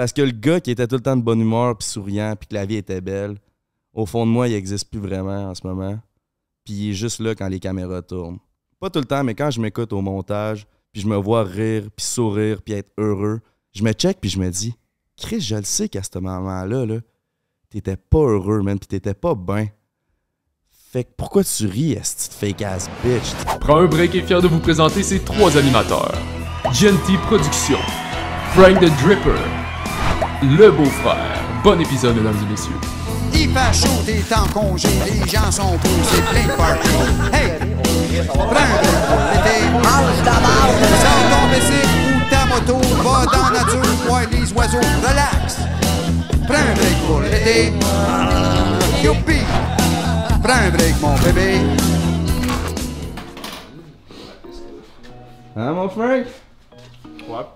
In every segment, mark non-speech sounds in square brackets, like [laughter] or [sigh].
Parce que le gars qui était tout le temps de bonne humeur, puis souriant, puis que la vie était belle, au fond de moi, il n'existe plus vraiment en ce moment. Puis il est juste là quand les caméras tournent. Pas tout le temps, mais quand je m'écoute au montage, puis je me vois rire, puis sourire, puis être heureux, je me check, puis je me dis, Chris, je le sais qu'à ce moment-là, là, t'étais pas heureux, man, puis t'étais pas bien. Fait que pourquoi tu ris, cette fake ass bitch? Prends un break et fier de vous présenter ces trois animateurs. GNT Productions, Frank the Dripper, Le Beau-Frère. Bon épisode, mesdames et messieurs. Il fait chaud, t'es en congé, les gens sont posés, plein de party. Hey! Prends un break pour l'été. Sors ton bicycle ou ta moto, va dans la nature, voir les oiseaux, relax. Prends un break pour l'été. Youpi! Prends un break, mon bébé. Hein, mon Frank? Ouais.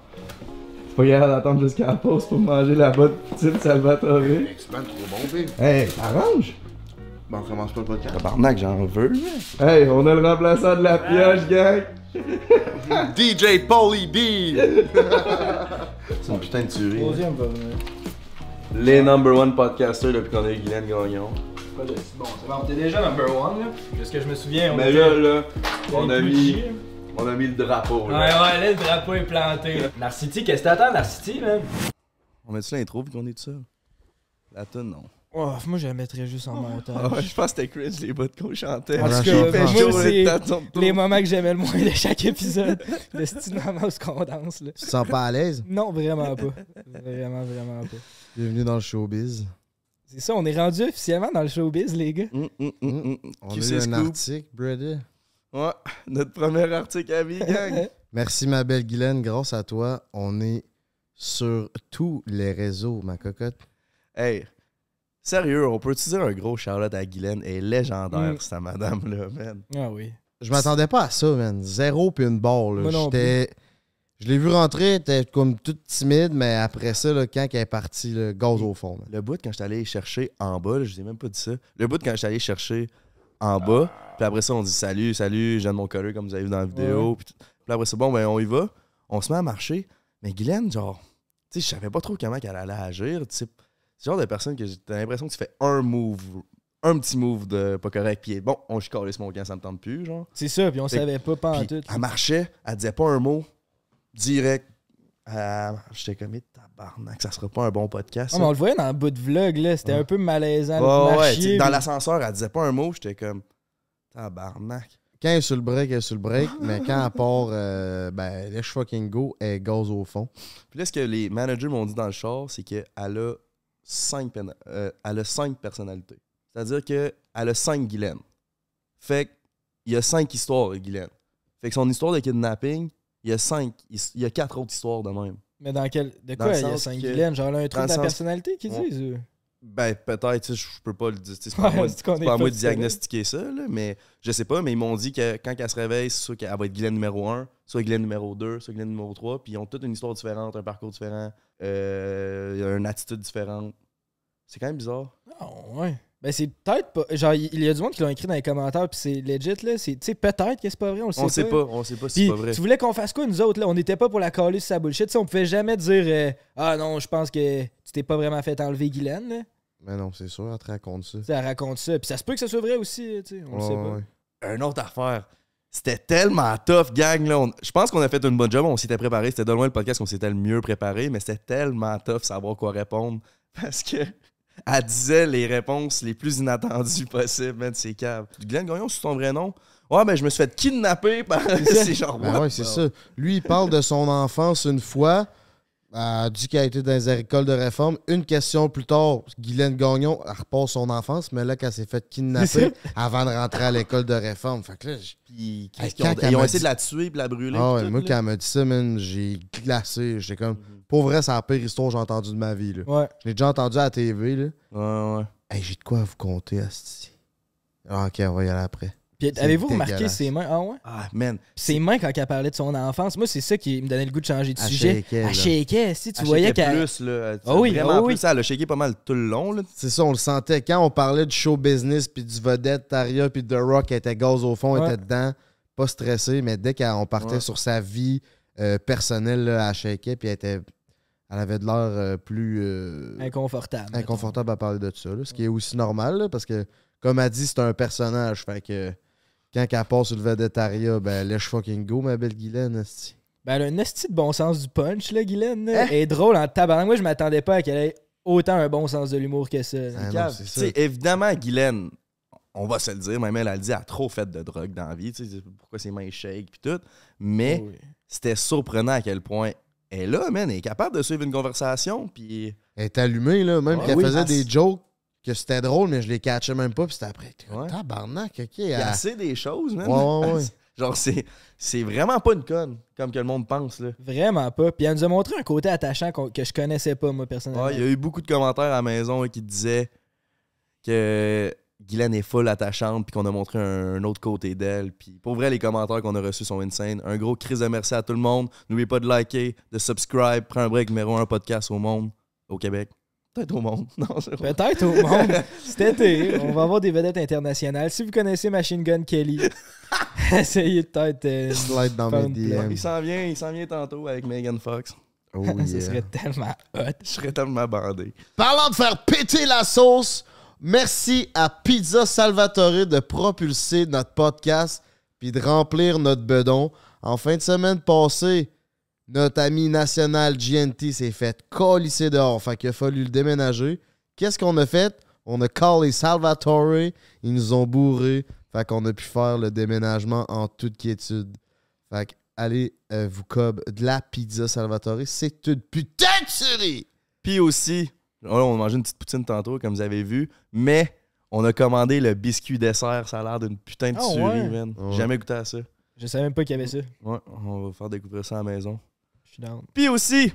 Faut pas y aller d'attendre jusqu'à la pause pour manger la botte poutine Salvatore. C'est pas trop bon. Hey, t'arranges? Bon, on commence pas le podcast. Tabarnak, j'en veux. Hey, on a le remplaçant de la pioche, gang. [laughs] DJ Paulie D! C'est une putain de tuerie. Troisième va venir. Les number one podcasters depuis qu'on a eu Guylaine Gagnon. Bon, c'est bon, t'es déjà number one, là. De ce que je me souviens, on Mais était- là, là, on a Gucci. On a mis le drapeau. Ouais, Là. ouais, là, le drapeau est planté, là. Narcity, qu'est-ce que t'attends, Narcity, man? On met-tu l'intro vu qu'on est tout seul? La tune, non. Oh, moi, je la mettrais juste en montage. Ah ouais, je pense que c'était cringe les bouts qu'on chantait. En tout Ouais, cas, moi, chaud, c'est les moments que j'aimais le moins de chaque épisode. [laughs] le style moment où se condense, là. Tu te sens pas à l'aise? Non, vraiment pas. Vraiment, vraiment pas. Bienvenue dans le showbiz. C'est ça, on est rendu officiellement dans le showbiz, les gars. Hum, hum, hum, hum. On a c'est eu un Scoop? article, brother. Ouais, notre premier article à vie, gang. [laughs] Merci ma belle Guylaine, grâce à toi, on est sur tous les réseaux, ma cocotte. hey, sérieux, on peut-tu dire un gros shout-out à Guylaine? Elle est légendaire, Mm. cette madame-là, man? Ah oui. Je m'attendais pas à ça, man. Zéro puis une barre. là. J'étais. Je l'ai vu rentrer, elle était comme toute timide, mais après ça, là, quand elle est partie, le gaz au fond. man. Le bout quand je suis allé chercher en bas, là, je vous ai même pas dit ça. Le bout quand je suis allé chercher en bas, puis après ça, on dit salut, salut, je viens de mon collègue comme vous avez vu dans la vidéo. Puis, après ça, bon, ben on y va. On se met à marcher. Mais Guylaine, genre, tu sais, je savais pas trop comment qu'elle allait agir. tu sais. C'est le genre de personne que j'ai- t'as l'impression que tu fais un move, un petit move de pas correct, puis bon, on chicalait mon camp, ça me tente plus, genre. C'est ça, puis on Fait- savait pas, pas en Puis tout. elle marchait, elle disait pas un mot, direct. Euh, J'étais comme, Eh, tabarnak, ça sera pas un bon podcast. Ah, on le voyait dans le bout de vlog, là. C'était Ouais. un peu malaisant. Ouais, dans l'ascenseur, elle disait pas un mot, j'étais comme tabarnak. Quand elle est sur le break, elle est sur le break, mais quand elle part, euh, ben, let's fucking go, elle gaz au fond. Puis là, ce que les managers m'ont dit dans le char, c'est qu'elle a cinq, euh, elle a cinq personnalités. C'est-à-dire qu'elle a cinq Guylaine. Fait qu'il y a cinq histoires de Guylaine. Fait que son histoire de kidnapping, il y a cinq, il y a quatre autres histoires de même. Mais dans quel. De Dans quoi? il y a 5 que- Guylaine Genre là, un truc de la personnalité qu'ils Ouais. disent Ben, peut-être, je peux pas le dire. C'est pas Ouais, moi, [laughs] c'est pas moi de diagnostiquer ça, là, mais je sais pas, mais ils m'ont dit que quand elle se réveille, c'est soit qu'elle va être Guylaine numéro 1, soit Guylaine numéro 2, soit Guylaine numéro 3, puis ils ont toutes une histoire différente, un parcours différent, euh, une attitude différente. C'est quand même bizarre. Ah, ouais. Ben, c'est peut-être pas. Genre, il y a du monde qui l'ont écrit dans les commentaires, puis c'est legit, là. C'est- Tu sais, peut-être que c'est pas vrai, on le sait On sait pas, on sait pas si c'est pas vrai. tu voulais qu'on fasse quoi, nous autres, là? On n'était pas pour la caler sur sa bullshit. Tu sais, on pouvait jamais dire euh, Ah non, je pense que tu t'es pas vraiment fait enlever Guylaine, là. Mais non, c'est sûr, elle te raconte ça. Tu sais, elle raconte ça. Puis ça se peut que ça soit vrai aussi, tu sais. On le sait pas. ouais. Une autre affaire. C'était tellement tough, gang. Là. On- Je pense qu'on a fait une bonne job. On s'était préparé. C'était de loin le podcast qu'on s'était le mieux préparé, mais c'était tellement tough savoir quoi répondre. [laughs] Parce que elle disait les réponses les plus inattendues possibles, man, c'est cave. Glenn Gagnon, c'est ton vrai nom? Ouais, ben je me suis fait kidnapper par. [laughs] c'est genre. Ben ouais, c'est ça. Lui, il parle de son enfance une fois. Dit qu'elle a été dans les écoles de réforme. Une question plus tard, Guylaine Gagnon, elle repart son enfance, mais là, qu'elle s'est fait kidnapper [laughs] avant de rentrer à l'école de réforme. Fait que là, Puis, Hey, ont, ils ont essayé dit- de la tuer puis la brûler. ah ouais, moi, là. quand elle m'a dit ça, man, j'ai glacé. J'étais comme, pour vrai, c'est la pire histoire que j'ai entendue de ma vie. Là. Ouais. Je l'ai déjà entendu à la TV. Là. Ouais, ouais. Hey, j'ai de quoi à vous compter, Asti. Ah, ok, on va y aller après. Avez-vous remarqué ses mains? Ah ouais? Ah, man. Ses mains quand elle parlait de son enfance, moi, c'est ça qui me donnait le goût de changer de Elle sujet. Elle shakeait, si tu Elle voyais qu'elle. plus, là. Ah oui, Vraiment ah oui. plus. Ça, elle a shaké pas mal tout le long, là. C'est ça, on le sentait. Quand on parlait du show business, puis du vedette, Taria, puis The Rock, elle était gaz au fond, elle Ouais. était dedans, pas stressée, mais dès qu'on partait Ouais. sur sa vie euh, personnelle, là, elle shakeait, puis elle était. elle avait de l'air euh, plus euh, Inconfortable. mettons. inconfortable à parler de ça. là, ce qui est aussi normal, là, parce que, comme elle dit, c'est un personnage. Fait que quand elle passe sur le vedettariat, ben lèche fucking go, ma belle Guylaine. esti. Ben, elle a un esti de bon sens du punch, là, Guylaine. Hein? Elle est drôle en tabarnak. Moi, je m'attendais pas à qu'elle ait autant un bon sens de l'humour que ça. Ah non, ça. sais, évidemment, Guylaine, on va se le dire, même elle a dit, elle a trop fait de drogue dans la vie. tu sais, Pourquoi ses mains shake puis tout. Mais oui. c'était surprenant à quel point elle est là, man. Elle est capable de suivre une conversation. Puis Elle est allumée, là, même qu'elle oui, faisait elle des jokes que c'était drôle, mais je les catchais même pas, puis c'était après. Ouais. Tabarnak, ok. il y elle- a assez des choses, man. Ouais, ouais, ouais. [laughs] Genre, c'est, c'est vraiment pas une conne, comme que le monde pense, là. Vraiment pas. Puis elle nous a montré un côté attachant qu'on- que je connaissais pas, moi, personnellement. Ouais, il y a eu beaucoup de commentaires à la maison là, qui disaient que Guylaine est full attachante puis qu'on a montré un, un autre côté d'elle. Puis pour vrai, les commentaires qu'on a reçus sont insane. Un gros crise de merci à tout le monde. N'oubliez pas de liker, de subscribe. Prends un break numéro un podcast au monde, au Québec. Peut-être au monde. [laughs] Non, c'est vrai. Peut-être au monde. [laughs] Cet été, on va avoir des vedettes internationales. Si vous connaissez Machine Gun Kelly, [laughs] essayez peut-être. euh, Slide dans mes DM. Il s'en vient, il s'en vient tantôt avec Megan Fox. Oh, ça yeah. serait tellement hot. Je serais tellement bandé. Parlant de faire péter la sauce, merci à Pizza Salvatore de propulser notre podcast puis de remplir notre bedon. En fin de semaine passée, notre ami national GNT s'est fait colisser dehors. Fait qu'il a fallu le déménager. Qu'est-ce qu'on a fait? On a callé Salvatore. Ils nous ont bourré. Fait qu'on a pu faire le déménagement en toute quiétude. Fait que allez euh, vous cob de la pizza Salvatore. C'est une putain de tuerie! Puis aussi, là, on a mangé une petite poutine tantôt, comme vous avez vu, mais on a commandé le biscuit dessert. Ça a l'air d'une putain de tuerie, ouais? man. Ouais. J'ai Jamais goûté à ça. Je savais même pas qu'il y avait ça. Ouais, on va faire découvrir ça à la maison. Je suis down. Puis aussi,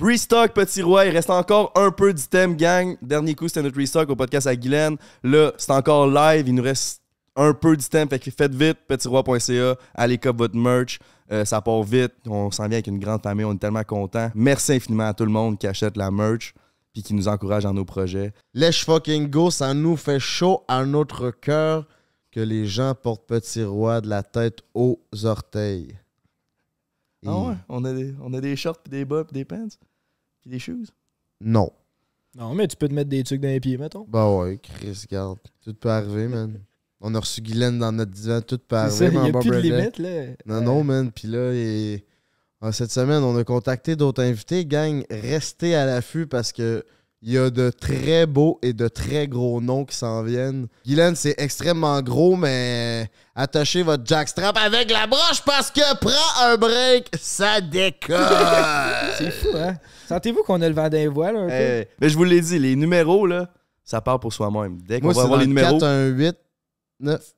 restock Petit Roi. Il reste encore un peu d'items, gang. Dernier coup, c'était notre restock au podcast à Guylaine. Là, c'est encore live. Il nous reste un peu d'items. Fait que faites vite, petitsroi.ca. Allez cop votre merch. Euh, ça part vite. On s'en vient avec une grande famille. On est tellement contents. Merci infiniment à tout le monde qui achète la merch puis qui nous encourage dans nos projets. Let's fucking go, ça nous fait chaud à notre cœur que les gens portent Petit Roi de la tête aux orteils. Et Ah ouais, on a des, on a des shorts, puis des bas, puis des pants, puis des shoes? Non. Non, mais tu peux te mettre des trucs dans les pieds, mettons. Bah ouais, Chris, garde. Tout peut arriver, man. On a reçu Guylaine dans notre divan, tout peut arriver, il n'y a plus de limite, là. Non, Euh, non, man. Puis là, et... ah, cette semaine, on a contacté d'autres invités. Gang, restez à l'affût parce que il y a de très beaux et de très gros noms qui s'en viennent. Guylaine, c'est extrêmement gros, mais attachez votre jackstrap avec la broche parce que prends un break, ça décolle. [laughs] C'est fou, hein? Sentez-vous qu'on a le vent d'un voile un peu? Mais je vous l'ai dit, les numéros, là, ça part pour soi-même. Dès qu'on va avoir dans les le numéros, 4, 1, 8, 9.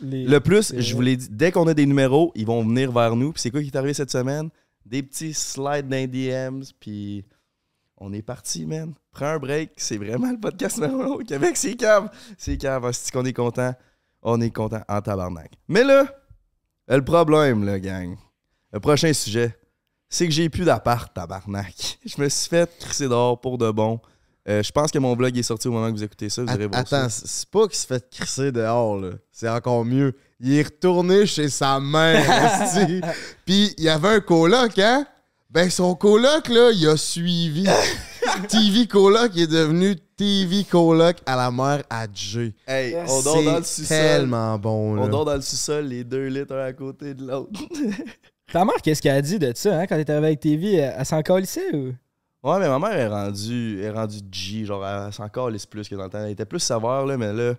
Les- le plus, je vous l'ai dit, dès qu'on a des numéros, ils vont venir vers nous. Puis c'est quoi qui est arrivé cette semaine? Des petits slides dans les DMs, puis on est parti, man. Prends un break, c'est vraiment le podcast numéro un au Québec, c'est cave. C'est cave, c'est qu'on est content. On est content en tabarnak. Mais là, le problème, là, gang, le prochain sujet, c'est que j'ai plus d'appart, tabarnak. Je me suis fait crisser dehors pour de bon. Euh, je pense que mon vlog est sorti au moment que vous écoutez ça. Vous irez voir Attends, c'est pas qu'il se fait crisser dehors, là. C'est encore mieux. Il est retourné chez sa mère. [laughs] Puis il y avait un coloc, hein? Ben son coloc, là, il a suivi. [laughs] TV coloc il est devenu TV coloc à la mère à G. Hey, on dort dans le C'est sous-sol. tellement bon, là. On dort dans le sous-sol, les deux litres un à côté de l'autre. [laughs] Ta mère, qu'est-ce qu'elle a dit de ça, hein? Quand t'es arrivé avec TV, elle, elle s'en calissait ou? ouais, mais ma mère est rendue, est rendue G. Genre, elle s'en calisse plus que dans le temps. Elle était plus savoir, là, mais là,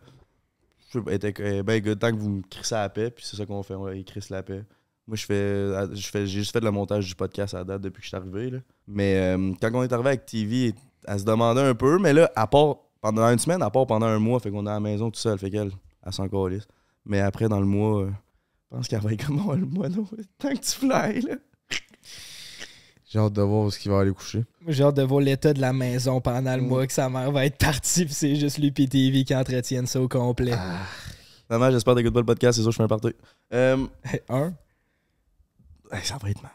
je sais pas, elle était elle ben good. Tant que vous me crissez à la paix, puis c'est ça qu'on fait, on ils crissent la paix. Moi, je fais, je fais, j'ai juste fait le montage du podcast à date depuis que je suis arrivé, là. Mais euh, quand on est arrivé avec TV, elle se demandait un peu, mais là, à part pendant une semaine, à part pendant un mois, fait qu'on est à la maison tout seul, fait qu'elle, elle s'en calisse. Mais après, dans le mois, euh, je pense qu'elle va être comme moi [laughs] le mois, non, tant que tu fly, là. J'ai hâte de voir où ce qu'il va aller coucher. J'ai hâte de voir l'état de la maison pendant le mois que sa mère va être partie, c'est juste lui pis TV qui entretiennent ça au complet. Maman, j'espère que t'écoutes pas le podcast, c'est sûr que je fais un party. Euh, [laughs] Un? Ça va être mal.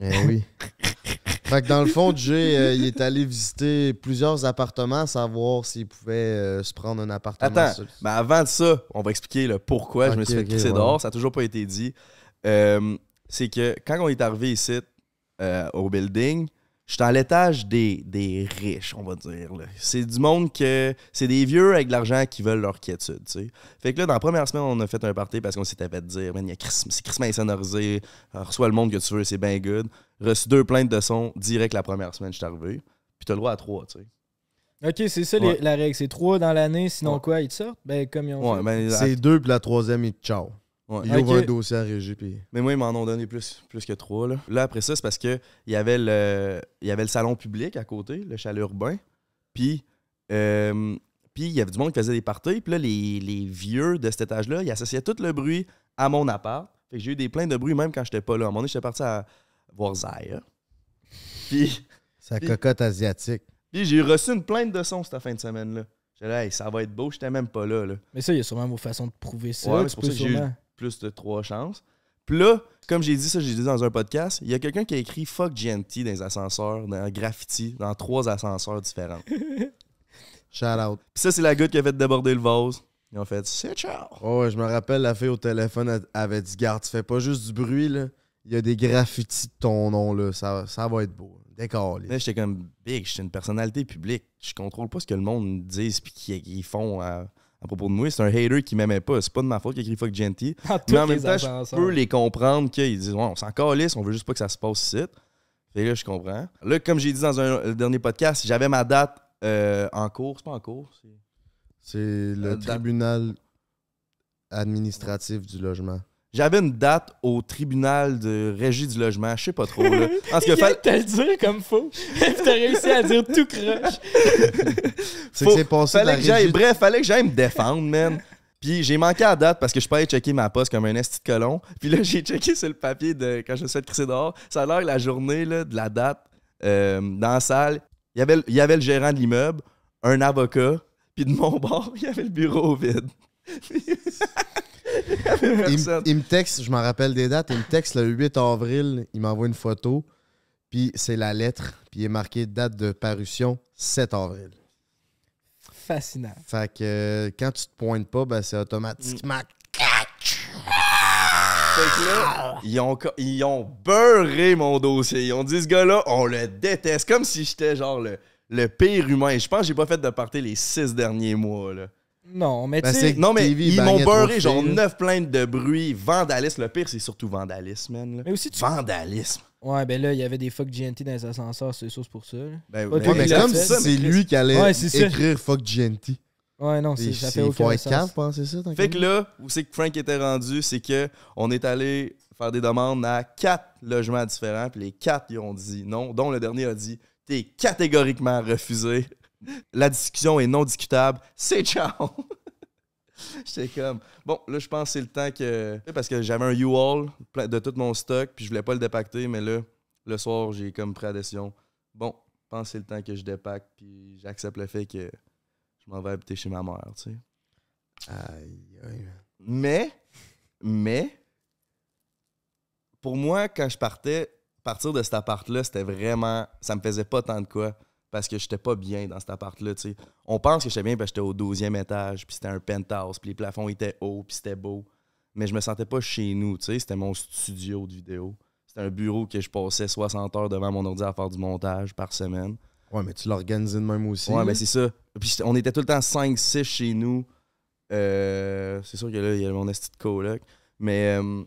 Eh oui. [laughs] fait que dans le fond, Jay, euh, il est allé visiter plusieurs appartements, savoir s'il pouvait euh, se prendre un appartement. Attends, seul. mais avant de ça, on va expliquer le pourquoi je me suis fait ok, crisser ouais. dehors. Ça n'a toujours pas été dit. Euh, c'est que quand on est arrivé ici, euh, au building, je suis à l'étage des, des riches, on va dire. C'est du monde que. C'est des vieux avec de l'argent qui veulent leur quiétude, tu sais. Fait que là, dans la première semaine, on a fait un party parce qu'on s'était fait dire, man, il y a Chris- c'est Chris insonorisé, reçois le monde que tu veux, c'est bien good. Reçu deux plaintes de son direct la première semaine, je suis arrivé. Puis t'as le droit à trois, tu sais. Ok, c'est ça les- la règle. C'est trois dans l'année, sinon Ouais. quoi, ils te sortent? Ben, comme ils ont Ouais, fait. ben, C'est deux, puis la troisième, il ciao. Ouais. Il Ok. ouvre un dossier à Régie, puis. Mais moi, ils m'en ont donné plus, plus que trois. Là, là après ça, c'est parce que il y avait le il y avait le salon public à côté, le chalet urbain. Puis, euh, puis il y avait du monde qui faisait des parties. Puis là, les, les vieux de cet étage-là, ils associaient tout le bruit à mon appart. Fait que j'ai eu des plaintes de bruit même quand j'étais pas là. À un moment donné, j'étais parti à voir Zaya. Puis, Sa Puis- cocotte asiatique. puis j'ai reçu une plainte de son cette fin de semaine-là. J'étais là, Hey, ça va être beau, j'étais même pas là. là. Mais ça, il y a sûrement vos façons de prouver ça. Ouais, tu c'est pour peux ça que j'ai eu sûrement- plus de trois chances. Puis là, comme j'ai dit ça, j'ai dit dans un podcast, il y a quelqu'un qui a écrit Fuck GNT dans les ascenseurs, dans un graffiti, dans trois ascenseurs différents. Puis [laughs] Shout out. ça, c'est la goutte qui a fait déborder le vase. Ils ont fait C'est ciao. Oh, ouais, je me rappelle, la fille au téléphone elle avait dit Garde, tu fais pas juste du bruit, là. Il y a des graffitis de ton nom, là. Ça, ça va être beau. Décalé. Là, j'étais comme Big, j'étais une personnalité publique. Je contrôle pas ce que le monde dit puis qu'ils qu'ils font à, à propos de moi. C'est un hater qui m'aimait pas. C'est pas de ma faute qu'il a écrit Fuck [laughs] tous Mais en les même temps, je peux les comprendre qu'ils disent ouais, on s'en calisse, on veut juste pas que ça se passe ici. Fait que là, je comprends. Là, comme j'ai dit dans un le dernier podcast, j'avais ma date euh, en cours. C'est pas en cours. c'est- le date. tribunal administratif du logement. J'avais une date au tribunal de régie du logement. Je sais pas trop. Là. Cas, [laughs] vient fa- te le dire comme faux. [laughs] T'as réussi à dire tout croche. [laughs] C'est que c'est passé de la fallait que j'aille, régie- bref, fallait que j'aille me défendre, man. Puis j'ai manqué à la date parce que je peux aller checker ma poste comme un esti de colon. Puis là, j'ai checké sur le papier de quand je me suis fait crisser dehors. Ça a l'air que la journée là, de la date euh, dans la salle. Il y avait, le- il y avait le gérant de l'immeuble, un avocat, puis de mon bord, il y avait le bureau vide. Il me- texte, je m'en rappelle des dates, il me texte le 8 avril, il m'envoie une photo, puis c'est la lettre, puis il est marqué date de parution 7 avril. Fascinant. Fait que euh, quand tu te pointes pas, ben c'est automatiquement. Fait que là, ils ont, ils ont beurré mon dossier. Ils ont dit, ce gars-là, on le déteste. Comme si j'étais genre le, le pire humain. Je pense que j'ai pas fait de party les six derniers mois. Là. Non, mais Ben, tu sais, Non, mais TV ils bagnait m'ont beurré genre neuf plaintes de bruit, vandalisme. Le pire, c'est surtout vandalisme, man. là. mais aussi, tu... Vandalisme. Ouais, ben là, il y avait des fuck GNT dans les ascenseurs, c'est sûr, c'est pour ça. là. Ben, Ouais, ben, mais comme si mais c'est lui qui allait Ouais, c'est ça. écrire fuck GNT. Ouais, non, c'est, Il ça fait aucun faut être sens. cave, penser ça. Fait que là, où c'est que Frank était rendu, c'est que on est allé faire des demandes à quatre logements différents, puis les quatre, ils ont dit non, dont le dernier a dit T'es catégoriquement refusé. La discussion est non discutable. C'est ciao. [laughs] J'étais comme bon, là, je pense que c'est le temps que. Parce que j'avais un U-Haul de tout mon stock, puis je voulais pas le dépacter, mais là, le soir, j'ai comme pris la décision. Bon, je pense que c'est le temps que je dépacte, puis j'accepte le fait que je m'en vais habiter chez ma mère, tu sais. Aïe, aïe. Mais, mais, pour moi, quand je partais, partir de cet appart-là, c'était vraiment. Ça me faisait pas tant de quoi. Parce que j'étais pas bien dans cet appart-là, tu sais. On pense que j'étais bien parce que j'étais au 12e étage, puis c'était un penthouse, puis les plafonds étaient hauts, puis c'était beau. Mais je me sentais pas chez nous, tu sais. C'était mon studio de vidéo. C'était un bureau que je passais 60 heures devant mon ordi à faire du montage par semaine. Ouais, mais tu l'organises de même aussi. Ouais, mais c'est ça. Puis on était tout le temps 5-6 chez nous. Euh, c'est sûr que là, il y a mon esti de coloc. Mais, euh,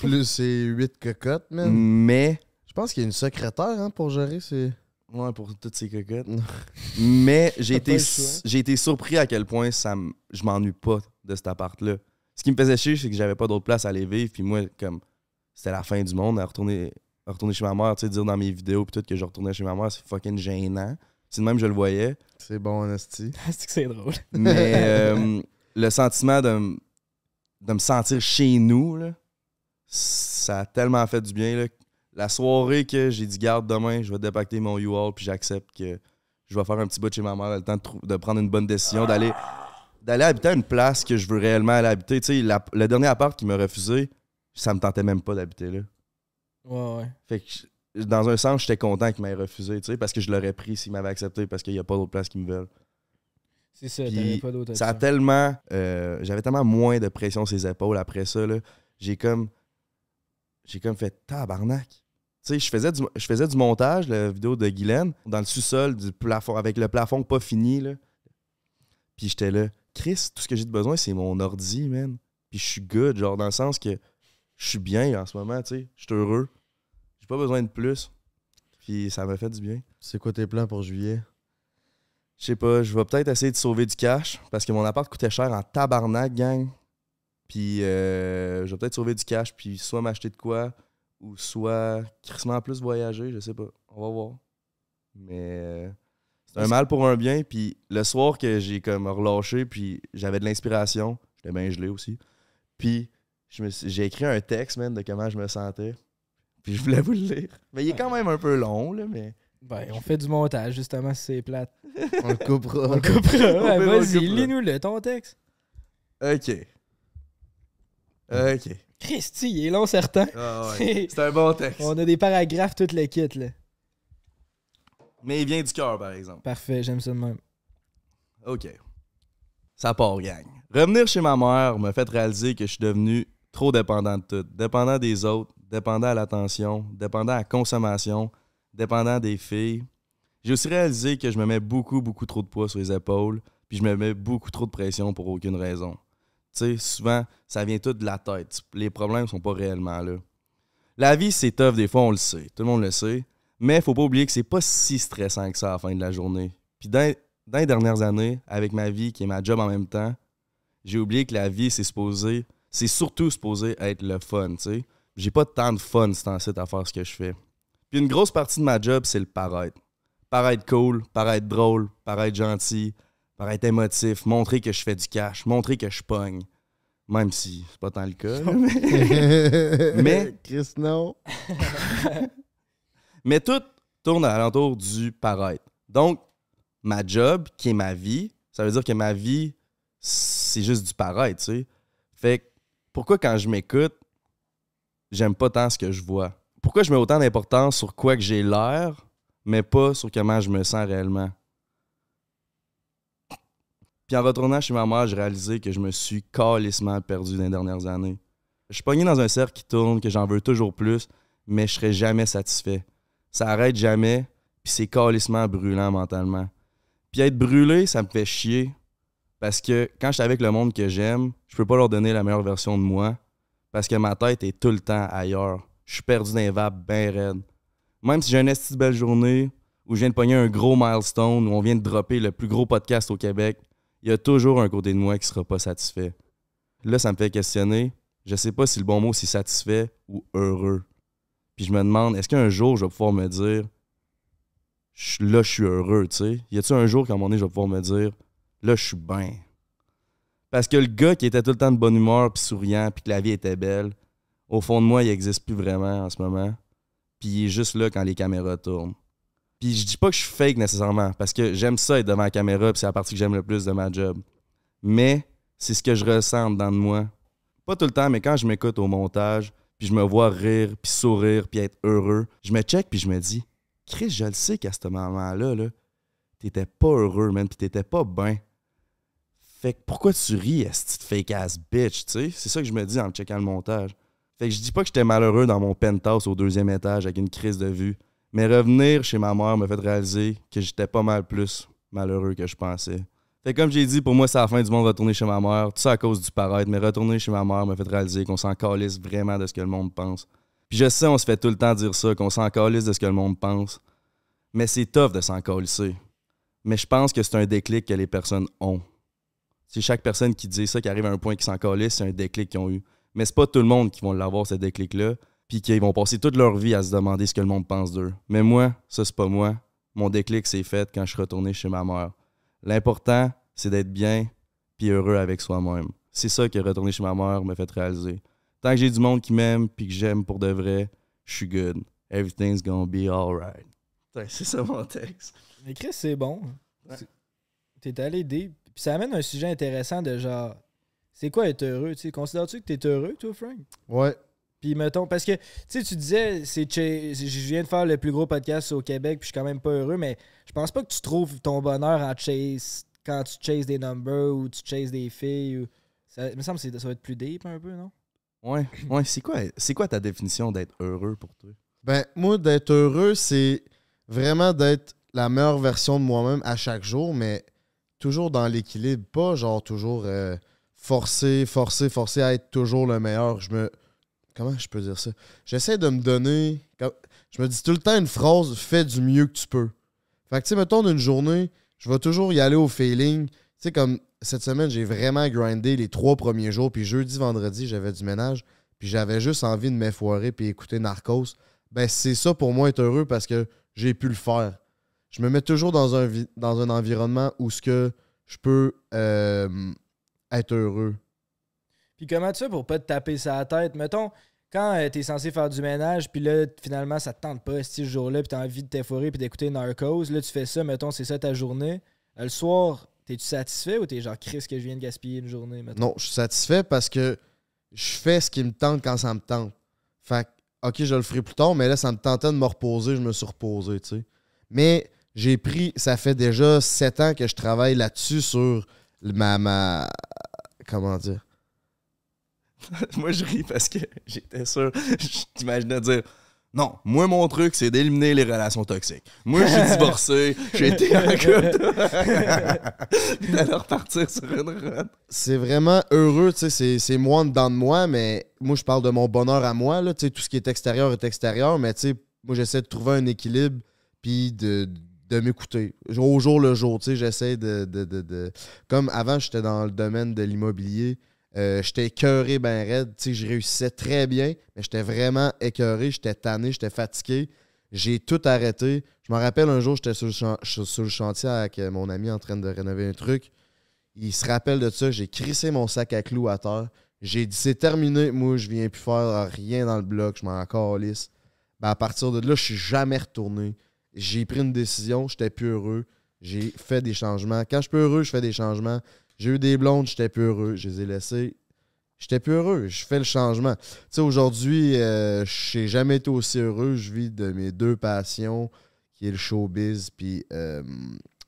Plus c'est 8 cocottes, man. mais, Je pense qu'il y a une secrétaire hein, pour gérer ces. Ouais, pour toutes ces cocottes. [laughs] mais j'ai été, j'ai été surpris à quel point ça m- je m'ennuie pas de cet appart-là. Ce qui me faisait chier, c'est que j'avais pas d'autre place à aller vivre. Puis moi, comme, c'était la fin du monde à retourner, à retourner chez ma mère. Tu sais, dire dans mes vidéos, puis tout, que je retournais chez ma mère, c'est fucking gênant. C'est de même je le voyais. C'est bon, Honesty. [laughs] c'est que c'est drôle. Mais [laughs] euh, le sentiment de, m- de me sentir chez nous, là, ça a tellement fait du bien. là. La soirée que j'ai dit, garde demain, je vais dépacter mon U-Haul, puis j'accepte que je vais faire un petit bout de chez ma mère, le temps de, prendre une bonne décision, d'aller d'aller habiter à une place que je veux réellement aller habiter. Tu sais, le dernier appart qui m'a refusé, ça me tentait même pas d'habiter là. Ouais, ouais. Fait que, dans un sens, j'étais content qu'il m'ait refusé, tu sais, parce que je l'aurais pris s'il m'avait accepté, parce qu'il n'y a pas d'autres places qui me veulent. C'est ça, t'avais pas d'autre Ça a tellement. euh, J'avais tellement moins de pression sur les épaules après ça. là. J'ai comme. J'ai comme fait tabarnak. Tu sais, je faisais, du, je faisais du montage, la vidéo de Guylaine, dans le sous-sol du plafond, avec le plafond pas fini, là. Puis j'étais là, Chris, tout ce que j'ai de besoin, c'est mon ordi, man. Puis je suis good, genre, dans le sens que je suis bien en ce moment, tu sais. Je suis heureux. J'ai pas besoin de plus. Puis ça m'a fait du bien. C'est quoi tes plans pour juillet? Je sais pas, je vais peut-être essayer de sauver du cash parce que mon appart coûtait cher en tabarnak, gang. Puis euh, je vais peut-être sauver du cash, puis soit m'acheter de quoi, ou soit crissement plus voyager, je sais pas. On va voir. Mais euh, c'est un mal pour un bien. Puis le soir que j'ai comme relâché, puis j'avais de l'inspiration, j'étais bien gelé aussi. Puis j'ai écrit un texte, man, de comment je me sentais. Puis je voulais vous le lire. Mais il est quand même un peu long, là, mais. Ben, on fait du montage, justement, si c'est plate. On le coupera. On le coupera. [laughs] Ouais, Vas-y, lis-nous-le, ton texte. Ok. Ok. Christy, il est long, certain. Ah ouais. [laughs] C'est un bon texte. On a des paragraphes, tout le kit, là. Mais il vient du cœur, par exemple. Parfait, j'aime ça de même. OK. Ça part, gang. Revenir chez ma mère m'a fait réaliser que je suis devenu trop dépendant de tout. Dépendant des autres, dépendant à l'attention, dépendant à la consommation, dépendant des filles. J'ai aussi réalisé que je me mets beaucoup, beaucoup trop de poids sur les épaules, puis je me mets beaucoup trop de pression pour aucune raison. Sais, souvent, ça vient tout de la tête. Les problèmes sont pas réellement là. La vie, c'est tough, des fois, on le sait. Tout le monde le sait. Mais faut pas oublier que c'est pas si stressant que ça à la fin de la journée. Puis dans, les dernières années, avec ma vie qui est ma job en même temps, j'ai oublié que la vie, c'est supposé, c'est surtout supposé être le fun, tu sais. J'ai pas tant de fun ce temps-ci à faire ce que je fais. Puis une grosse partie de ma job, c'est le paraître. Paraître cool, paraître drôle, paraître gentil, paraître émotif, montrer que je fais du cash, montrer que je pogne. Même si c'est pas tant le cas. mais- [laughs] Mais- Chris, non. [laughs] Mais tout tourne alentour du paraître. Donc, ma job, qui est ma vie, ça veut dire que ma vie, c'est juste du paraître, tu sais. Fait que, pourquoi quand je m'écoute, j'aime pas tant ce que je vois? Pourquoi je mets autant d'importance sur quoi que j'ai l'air, mais pas sur comment je me sens réellement? Puis en retournant chez ma mère, j'ai réalisé que je me suis calissement perdu dans les dernières années. Je suis pogné dans un cercle qui tourne, que j'en veux toujours plus, mais je serai jamais satisfait. Ça arrête jamais, puis c'est calissement brûlant mentalement. Puis être brûlé, ça me fait chier, parce que quand je suis avec le monde que j'aime, je peux pas leur donner la meilleure version de moi, parce que ma tête est tout le temps ailleurs. Je suis perdu dans les vapes bien raide. Même si j'ai une esti belle journée, où je viens de pogner un gros milestone, où on vient de dropper le plus gros podcast au Québec, il y a toujours un côté de moi qui sera pas satisfait. Là, ça me fait questionner. Je sais pas si le bon mot c'est satisfait ou heureux. Puis je me demande, est-ce qu'un jour je vais pouvoir me dire, là, je suis heureux, tu sais? Y a-tu un jour qu'à un moment je vais pouvoir me dire, là, je suis bien? Parce que le gars qui était tout le temps de bonne humeur, puis souriant, puis que la vie était belle, au fond de moi, il n'existe plus vraiment en ce moment. Puis il est juste là quand les caméras tournent. Puis je dis pas que je suis fake nécessairement, parce que j'aime ça être devant la caméra, puis c'est la partie que j'aime le plus de ma job. Mais c'est ce que je ressens dans de moi. Pas tout le temps, mais quand je m'écoute au montage, puis je me vois rire, puis sourire, puis être heureux, je me check, puis je me dis, Chris, je le sais qu'à ce moment-là, là, t'étais pas heureux, man, puis t'étais pas bien. Fait que pourquoi tu ris, ce de fake ass bitch, tu sais? C'est ça que je me dis en checkant le montage. Fait que je dis pas que j'étais malheureux dans mon penthouse au deuxième étage avec une crise de vue. Mais revenir chez ma mère m'a fait réaliser que j'étais pas mal plus malheureux que je pensais. Fait comme j'ai dit, pour moi, c'est la fin du monde retourner chez ma mère. Tout ça à cause du paraître, mais retourner chez ma mère m'a fait réaliser qu'on s'en calisse vraiment de ce que le monde pense. Puis je sais, on se fait tout le temps dire ça, qu'on s'en calisse de ce que le monde pense. Mais c'est tough de s'en. Mais je pense que c'est un déclic que les personnes ont. C'est chaque personne qui dit ça, qui arrive à un point qui s'en c'est un déclic qu'ils ont eu. Mais c'est pas tout le monde qui vont l'avoir, ce déclic-là, puis qu'ils vont passer toute leur vie à se demander ce que le monde pense d'eux. Mais moi, ça, c'est pas moi. Mon déclic s'est fait quand je suis retourné chez ma mère. L'important, c'est d'être bien puis heureux avec soi-même. C'est ça que retourner chez ma mère m'a fait réaliser. Tant que j'ai du monde qui m'aime puis que j'aime pour de vrai, je suis good. Everything's gonna be alright. C'est ça mon texte. Mais Chris, c'est bon. Ouais. C'est- T'es allé deep. Puis ça amène un sujet intéressant de genre, c'est quoi être heureux? Tu sais, considères-tu que t'es heureux, toi, Frank? Ouais. Puis mettons, parce que, tu sais, tu disais, c'est je viens de faire le plus gros podcast au Québec, puis je suis quand même pas heureux, mais je pense pas que tu trouves ton bonheur en chase, quand tu chases des numbers ou tu chases des filles. Ou... Ça, il me semble que ça va être plus deep un peu, non? Ouais, ouais, c'est quoi, c'est quoi ta définition d'être heureux pour toi? Ben, moi, d'être heureux, c'est vraiment d'être la meilleure version de moi-même à chaque jour, mais toujours dans l'équilibre. Pas genre toujours euh, forcer, forcer, forcer à être toujours le meilleur. Je me. Comment je peux dire ça? J'essaie de me donner. Je me dis tout le temps une phrase fais du mieux que tu peux. Fait que, tu sais, mettons, d'une journée, je vais toujours y aller au feeling. Tu sais, comme cette semaine, j'ai vraiment grindé les trois premiers jours, puis jeudi, vendredi, j'avais du ménage, puis j'avais juste envie de m'effoirer puis écouter Narcos. Ben, c'est ça pour moi être heureux parce que j'ai pu le faire. Je me mets toujours dans un, vi- dans un environnement où ce que je peux euh, être heureux. Puis comment tu fais pour pas te taper sa tête? Mettons, quand euh, t'es censé faire du ménage, puis là, finalement, ça te tente pas ce jour-là, puis t'as envie de t'effoirer puis d'écouter Narcos, là, tu fais ça, mettons, c'est ça ta journée. Euh, le soir, t'es-tu satisfait ou t'es genre, Chris, que je viens de gaspiller une journée? Non, je suis satisfait parce que je fais ce qui me tente quand ça me tente. Fait que, ok, je le ferai plus tard, mais là, ça me tentait de me reposer, je me suis reposé, tu sais. Mais j'ai pris, ça fait déjà sept ans que je travaille là-dessus sur ma, ma. Comment dire? [laughs] moi, je ris parce que j'étais sûr. [laughs] Je t'imaginais dire Non, moi, mon truc, c'est d'éliminer les relations toxiques. Moi, j'ai [laughs] divorcé, j'ai été en couple. Puis d'aller repartir sur une run. c'est vraiment heureux, tu sais, c'est- c'est moi en dedans de moi, mais moi, je parle de mon bonheur à moi, là, tu sais, tout ce qui est extérieur est extérieur, mais tu sais, moi, j'essaie de trouver un équilibre, puis de, de m'écouter. Au jour le jour, tu sais, j'essaie de, de, de- de- Comme avant, j'étais dans le domaine de l'immobilier, euh, j'étais écœuré ben raide, tu sais, je réussissais très bien, mais j'étais vraiment écœuré, j'étais tanné, j'étais fatigué. J'ai tout arrêté. Je me rappelle un jour, j'étais sur, le chantier avec euh, mon ami en train de rénover un truc. Il se rappelle de ça. J'ai crissé mon sac à clous à terre. J'ai dit c'est terminé. Moi, je viens plus faire rien dans le bloc. Je m'en calisse. Ben, à partir de là, je suis jamais retourné. J'ai pris une décision. J'étais plus heureux. J'ai fait des changements. Quand je suis heureux, je fais des changements. J'ai eu des blondes, j'étais plus heureux. Je les ai laissées. J'étais plus heureux. Je fais le changement. Tu sais, aujourd'hui, euh, je n'ai jamais été aussi heureux. Je vis de mes deux passions, qui est le showbiz puis euh,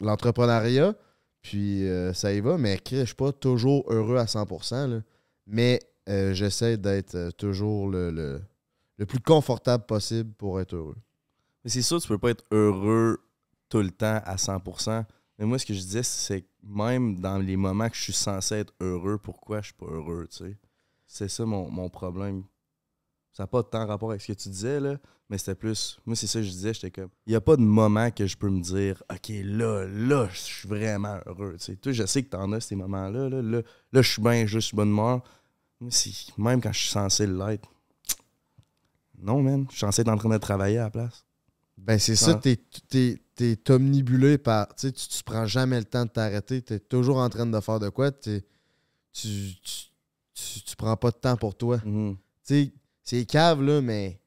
l'entrepreneuriat. Puis euh, ça y va, mais je suis pas toujours heureux à 100%. là. Mais j'essaie d'être toujours le, le, le plus confortable possible pour être heureux. Mais c'est sûr, tu peux pas être heureux tout le temps à 100%. Mais moi, ce que je disais, c'est que même dans les moments que je suis censé être heureux, pourquoi je suis pas heureux, tu sais? C'est ça mon, mon problème. Ça n'a pas tant rapport avec ce que tu disais, là, mais c'était plus... Moi, c'est ça que je disais, j'étais comme... Il n'y a pas de moment que je peux me dire, OK, là, là, je suis vraiment heureux, tu sais? Toi, je sais que t'en as ces moments-là, là, là, là, je suis bien je suis bonne humeur. Mais même quand je suis censé l'être, non, man, je suis censé être en train de travailler à la place. Ben, c'est ça, t'es, t'es, t'es omnibulé par. Tu sais, tu tu prends jamais le temps de t'arrêter. T'es toujours en train de faire de quoi. tu, tu, tu, tu prends pas de temps pour toi. Mhm. Tu sais, c'est cave, là, mais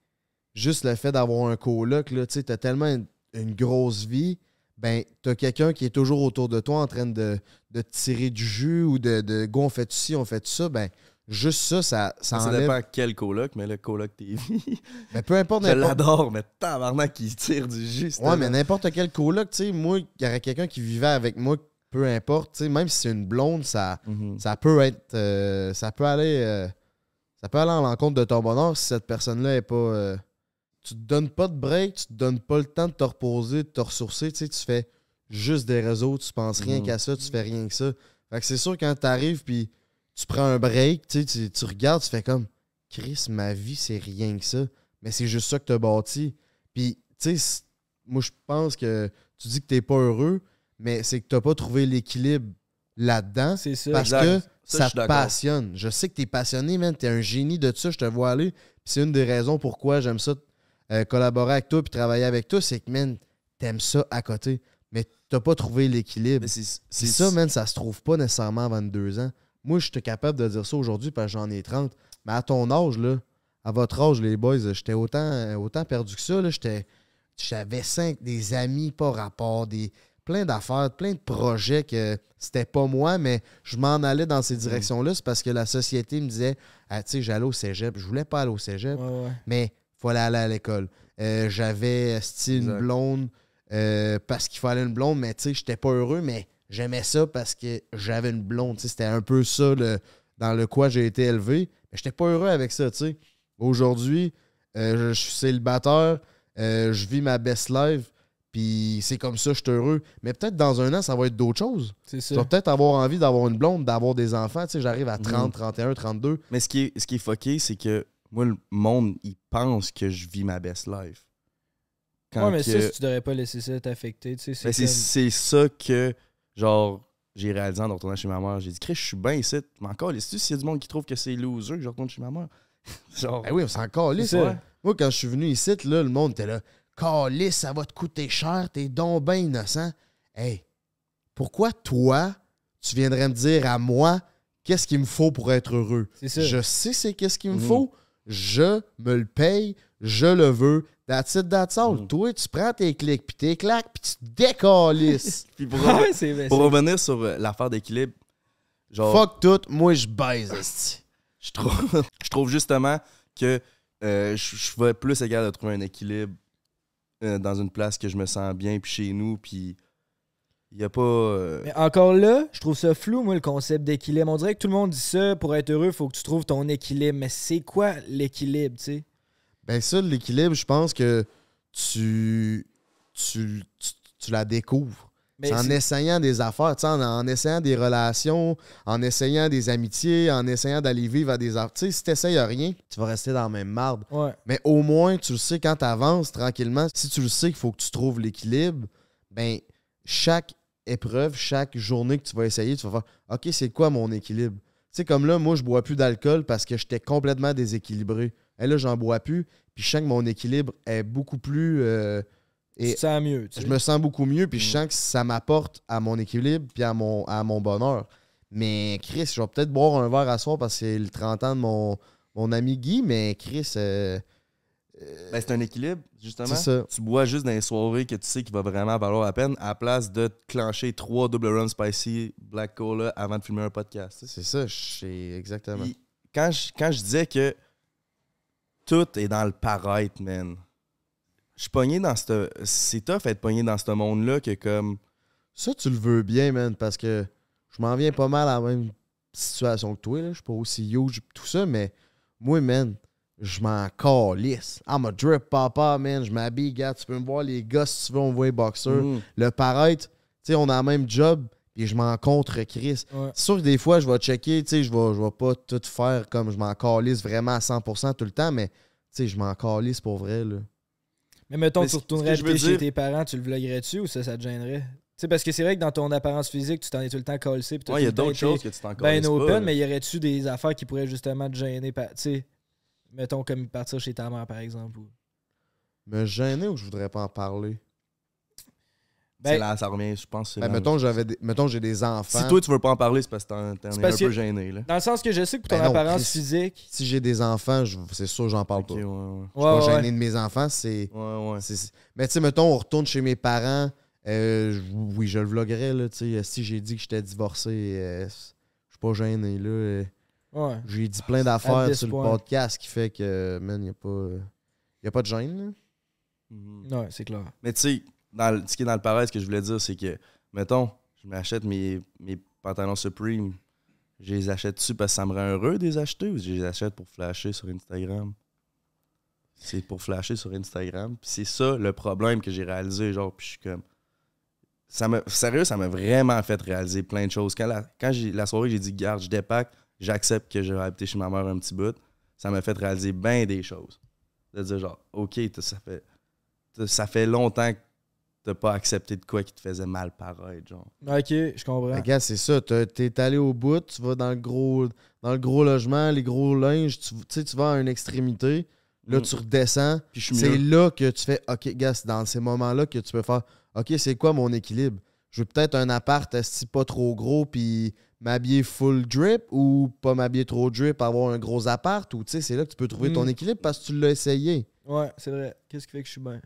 juste le fait d'avoir un coloc, là, tu sais, t'as tellement une, une grosse vie, ben, t'as quelqu'un qui est toujours autour de toi en train de, de te tirer du jus ou de, de go, on fait ci, on fait ça, ben, juste ça, ça, ça, Ça, enlève. dépend quel coloc, mais le coloc TV. Ben, peu importe, je l'adore, mais tabarnak qui tire du jus. Ouais, mais n'importe quel coloc, tu sais, moi, il y aurait quelqu'un qui vivait avec moi, peu importe, tu sais, même si c'est une blonde, ça, Mhm. ça peut être. euh, ça peut aller. euh, ça peut aller en l'encontre de ton bonheur si cette personne-là est pas. euh, tu te donnes pas de break, tu te donnes pas le temps de te reposer, de te ressourcer, tu sais, tu fais juste des réseaux, tu penses rien Mhm. qu'à ça, tu fais rien que ça. Fait que c'est sûr, quand t'arrives puis tu prends un break, tu tu, tu regardes, tu fais comme Chris, ma vie, c'est rien que ça. Mais c'est juste ça que t'as bâti. Puis, tu sais, moi, je pense que tu dis que t'es pas heureux, mais c'est que t'as pas trouvé l'équilibre là-dedans C'est ça. parce exact. que Ça, te passionne. Je sais que tu es passionné, man. Tu es un génie de ça. Je te vois aller. C'est une des raisons pourquoi j'aime ça euh, collaborer avec toi puis travailler avec toi. C'est que, man, t'aimes ça à côté. Mais t'as pas trouvé l'équilibre. C'est ça, man, ça se trouve pas nécessairement à 22 ans. Moi, je suis capable de dire ça aujourd'hui parce que j'en ai 30. Mais à ton âge, là, à votre âge, les boys, j'étais autant, euh, autant perdu que ça. J'avais cinq, des amis pas rapport, des, plein d'affaires, plein de projets que c'était pas moi, mais je m'en allais dans ces directions-là. C'est parce que la société me disait, ah, tu sais, j'allais au cégep. Je voulais pas aller au cégep Ouais, ouais. mais il fallait aller à l'école. Euh, J'avais style une blonde euh, parce qu'il fallait une blonde, mais tu sais, j'étais pas heureux, mais j'aimais ça parce que j'avais une blonde. Tu sais, C'était un peu ça le- dans le quoi j'ai été élevé. Mais j'étais pas heureux avec ça, tu sais. Aujourd'hui, euh, je, suis célibataire, euh, je vis ma best life, puis c'est comme ça, je suis heureux. Mais peut-être dans un an, ça va être d'autres choses. C'est Tu vas peut-être avoir envie d'avoir une blonde, d'avoir des enfants. Tu sais, j'arrive à 30, Mhm. 31, 32. Mais ce qui est, ce qui est fucké, c'est que moi, le monde, il pense que je vis ma best life. Quand Ouais, mais que- ça, si tu devrais pas laisser ça t'affecter, tu sais, Ben, c'est c'est ça que, genre, j'ai réalisé en retournant chez ma mère. J'ai dit, Chris, je suis bien ici. Mais encore, est-ce s'il y a du monde qui trouve que c'est loser que je retourne chez ma mère? [laughs] genre, Ben oui, on s'en calisse. Ouais. Moi, quand je suis venu ici, là, le monde était là. Calisse, ça va te coûter cher, t'es donc ben innocent. Hey, pourquoi toi, tu viendrais me dire à moi qu'est-ce qu'il me faut pour être heureux? C'est ça. Je sais c'est qu'est-ce qu'il me Mhm. faut. Je me le paye, je le veux. That's it, that's all. Mhm. Toi, tu prends tes clics, puis tes claques, puis tu te décalisses. [laughs] Puis pour, Ah ouais, c'est pour revenir sur euh, l'affaire d'équilibre, genre, Fuck tout, moi je baise. [laughs] je trouve, [laughs] je trouve justement que euh, je, je vais plus égal de trouver un équilibre euh, dans une place que je me sens bien, puis chez nous, puis il n'y a pas... euh, Mais encore là, je trouve ça flou, moi, le concept d'équilibre. On dirait que tout le monde dit ça, pour être heureux, il faut que tu trouves ton équilibre. Mais c'est quoi l'équilibre, tu sais? Ben ça, l'équilibre, je pense que tu, tu, tu, tu la découvres. Mais C'est en essayant des affaires, tu en, en essayant des relations, en essayant des amitiés, en essayant d'aller vivre à des affaires. Tu sais, si t'essayes rien, tu vas rester dans la même marde. Ouais. Mais au moins, tu le sais quand tu avances tranquillement. Si tu le sais qu'il faut que tu trouves l'équilibre, ben chaque épreuve, chaque journée que tu vas essayer, tu vas faire OK, c'est quoi mon équilibre? Tu sais, comme là, moi, je bois plus d'alcool parce que j'étais complètement déséquilibré. Et là, j'en bois plus. Puis je sens que mon équilibre est beaucoup plus. euh, Tu te sens mieux, tu sais. je me sens beaucoup mieux, puis je Mm. sens que ça m'apporte à mon équilibre puis à mon, à mon bonheur. Mais Chris, je vais peut-être boire un verre à soir parce que c'est le 30 ans de mon, mon ami Guy, mais Chris, euh, Ben, c'est un équilibre, justement. c'est ça. Tu bois juste dans les soirées que tu sais qu'il va vraiment valoir la peine, à la place de te clencher trois double run spicy Black Cola avant de filmer un podcast. tu sais. C'est ça, je sais exactement. Quand, je, quand je disais que tout est dans le paraître, man, je suis pogné dans ce. C'est tough être pogné dans ce monde-là que comme. Ça, tu le veux bien, man, parce que je m'en viens pas mal à la même situation que toi. Là. Je suis pas aussi huge tout ça, mais moi, man, je m'en calisse. I'm a drip papa, man. Je m'habille, gars. Tu peux me voir les gars si tu veux, on voit les boxeurs. Mm. Le paraître, tu sais, on a le même job, puis je m'en contre Chris. Ouais. C'est sûr que des fois, je vais checker, tu sais, je vais, je vais pas tout faire comme je m'en calisse vraiment à 100% tout le temps, mais tu sais, je m'en calisse pour vrai, là. Mais mettons, Mais tu retournerais chez dire- tes parents, tu le vloguerais-tu ou ça, ça te gênerait? Tu sais, parce que c'est vrai que dans ton apparence physique, tu t'en es tout le temps collé. Ouais, il y a d'autres choses que tu t'en Ben open, pas, mais y aurait-tu des affaires qui pourraient justement te gêner? par- Tu sais, mettons comme partir chez ta mère, par exemple. ou- Me gêner ou je voudrais pas en parler? C'est Ben, là, ça revient, je pense. Ben, mettons, j'avais des- mettons, j'ai des enfants. Si toi, tu veux pas en parler, c'est parce que t'en es un peu que- gêné, là. Dans le sens que je sais que pour ton Ben non, apparence Chris. physique. Si j'ai des enfants, je- c'est sûr, j'en parle pas. ouais, Je suis Ouais, pas ouais. gêné de mes enfants, c'est. Ouais, ouais. c'est- Mais tu sais, mettons, on retourne chez mes parents. euh, je- oui, je le vloguerais, là. Tu sais, si j'ai dit que j'étais divorcé, euh, je suis pas gêné, là. euh, Ouais. J'ai dit plein At d'affaires sur le podcast qui fait que, man, il a pas. Y a pas de gêne, là. Mhm. Ouais, c'est clair. Mais tu sais, ce qui est dans le pareil, ce que je voulais dire, c'est que, mettons, je m'achète mes, mes pantalons Supreme. Je les achète dessus parce que ça me rend heureux de les acheter ou je les achète pour flasher sur Instagram? C'est pour flasher sur Instagram. Puis c'est ça le problème que j'ai réalisé, genre, puis je suis comme. Ça sérieux, ça m'a vraiment fait réaliser plein de choses. Quand la, quand la soirée, j'ai dit, garde, je dépack, j'accepte que je vais habiter chez ma mère un petit bout, ça m'a fait réaliser bien des choses. De dire, genre, OK, ça fait, ça fait longtemps que t'as pas accepté de quoi qui te faisait mal paraître, genre. Ok, je comprends. Ben, gars, c'est ça. T'es allé au bout, tu vas dans le gros, dans le gros logement, les gros linges, tu tu sais, tu vas à une extrémité. Là, Mm. tu redescends. Puis je suis C'est là que tu fais OK, gars, c'est dans ces moments-là que tu peux faire OK, c'est quoi mon équilibre? Je veux peut-être un appart esti, pas trop gros puis m'habiller full drip ou pas m'habiller trop drip, avoir un gros appart ou tu sais, c'est là que tu peux trouver ton Mm. équilibre parce que tu l'as essayé. Ouais, c'est vrai. Qu'est-ce qui fait que je suis bien?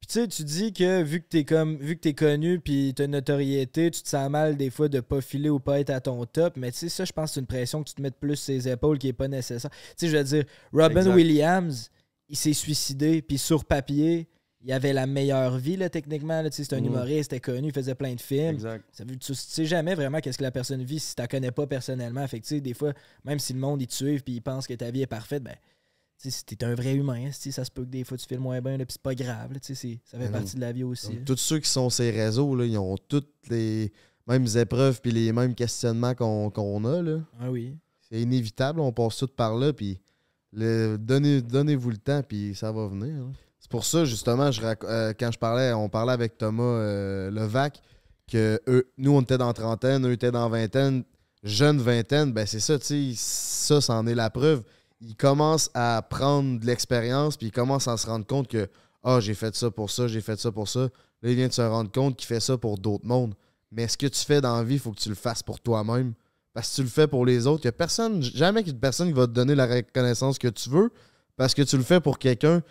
Puis tu sais, tu dis que vu que t'es comme vu que t'es connu puis t'as une notoriété, tu te sens mal des fois de pas filer ou pas être à ton top. Mais tu sais, ça, je pense que c'est une pression que tu te mets plus sur les épaules qui est pas nécessaire. Tu sais, je veux dire, Robin Exact. Williams, il s'est suicidé, puis sur papier, il avait la meilleure vie, là, techniquement. là. Tu sais, c'est un Mhm. humoriste, était connu, il faisait plein de films. Exact. Ça veut, tu sais jamais vraiment qu'est-ce que la personne vit si tu la connais pas personnellement. Fait que, tu sais, des fois, même si le monde il te suit puis il pense que ta vie est parfaite, ben, si t'es un vrai humain, si ça se peut que des fois tu le moins bien, puis c'est pas grave. là, tu sais, c'est- ça fait Mais non. partie de la vie aussi. Tous ceux qui sont ces réseaux, là, ils ont toutes les mêmes épreuves puis les mêmes questionnements qu'on a. Là. Ah oui. C'est inévitable, on passe tout par là, puis le, donnez, donnez-vous le temps, puis ça va venir. hein. C'est pour ça, justement, je euh, quand je parlais, on parlait avec Thomas euh, Levac, que eux, nous, on était dans trentaine, eux étaient dans vingtaine, jeune vingtaine, ben c'est ça, tu sais, ça, c'en est la preuve. Ils commencent à prendre de l'expérience, puis ils commencent à se rendre compte que, ah, j'ai fait ça pour ça, j'ai fait ça pour ça. Là, il vient de se rendre compte qu'il fait ça pour d'autres mondes. Mais ce que tu fais dans la vie, il faut que tu le fasses pour toi-même. Parce que tu le fais pour les autres. Il n'y a personne, jamais ait personne qui va te donner la reconnaissance que tu veux. Parce que tu le fais pour quelqu'un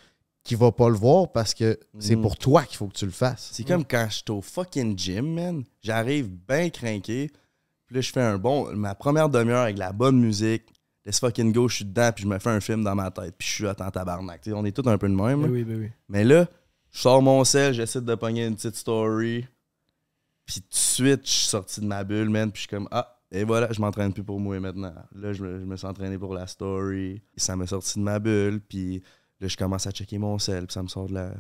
qui va pas le voir parce que c'est Mm. pour toi qu'il faut que tu le fasses. C'est comme quand je suis au fucking gym, man. J'arrive bien craqué. Puis là, je fais un bon. Ma première demi-heure avec la bonne musique. Let's fucking go, je suis dedans. Puis je me fais un film dans ma tête. Puis je suis hot en tabarnak. On est tous un peu de même. Ben oui, ben oui. Mais là, je sors mon sel, j'essaie de pogner une petite story. Puis tout de suite, je suis sorti de ma bulle, man. Puis je suis comme, ah, et voilà, je m'entraîne plus pour moi maintenant. Là, je me, je me suis entraîné pour la story. Ça m'a sorti de ma bulle. Puis là, je commence à checker mon sel. Puis ça me sort de la.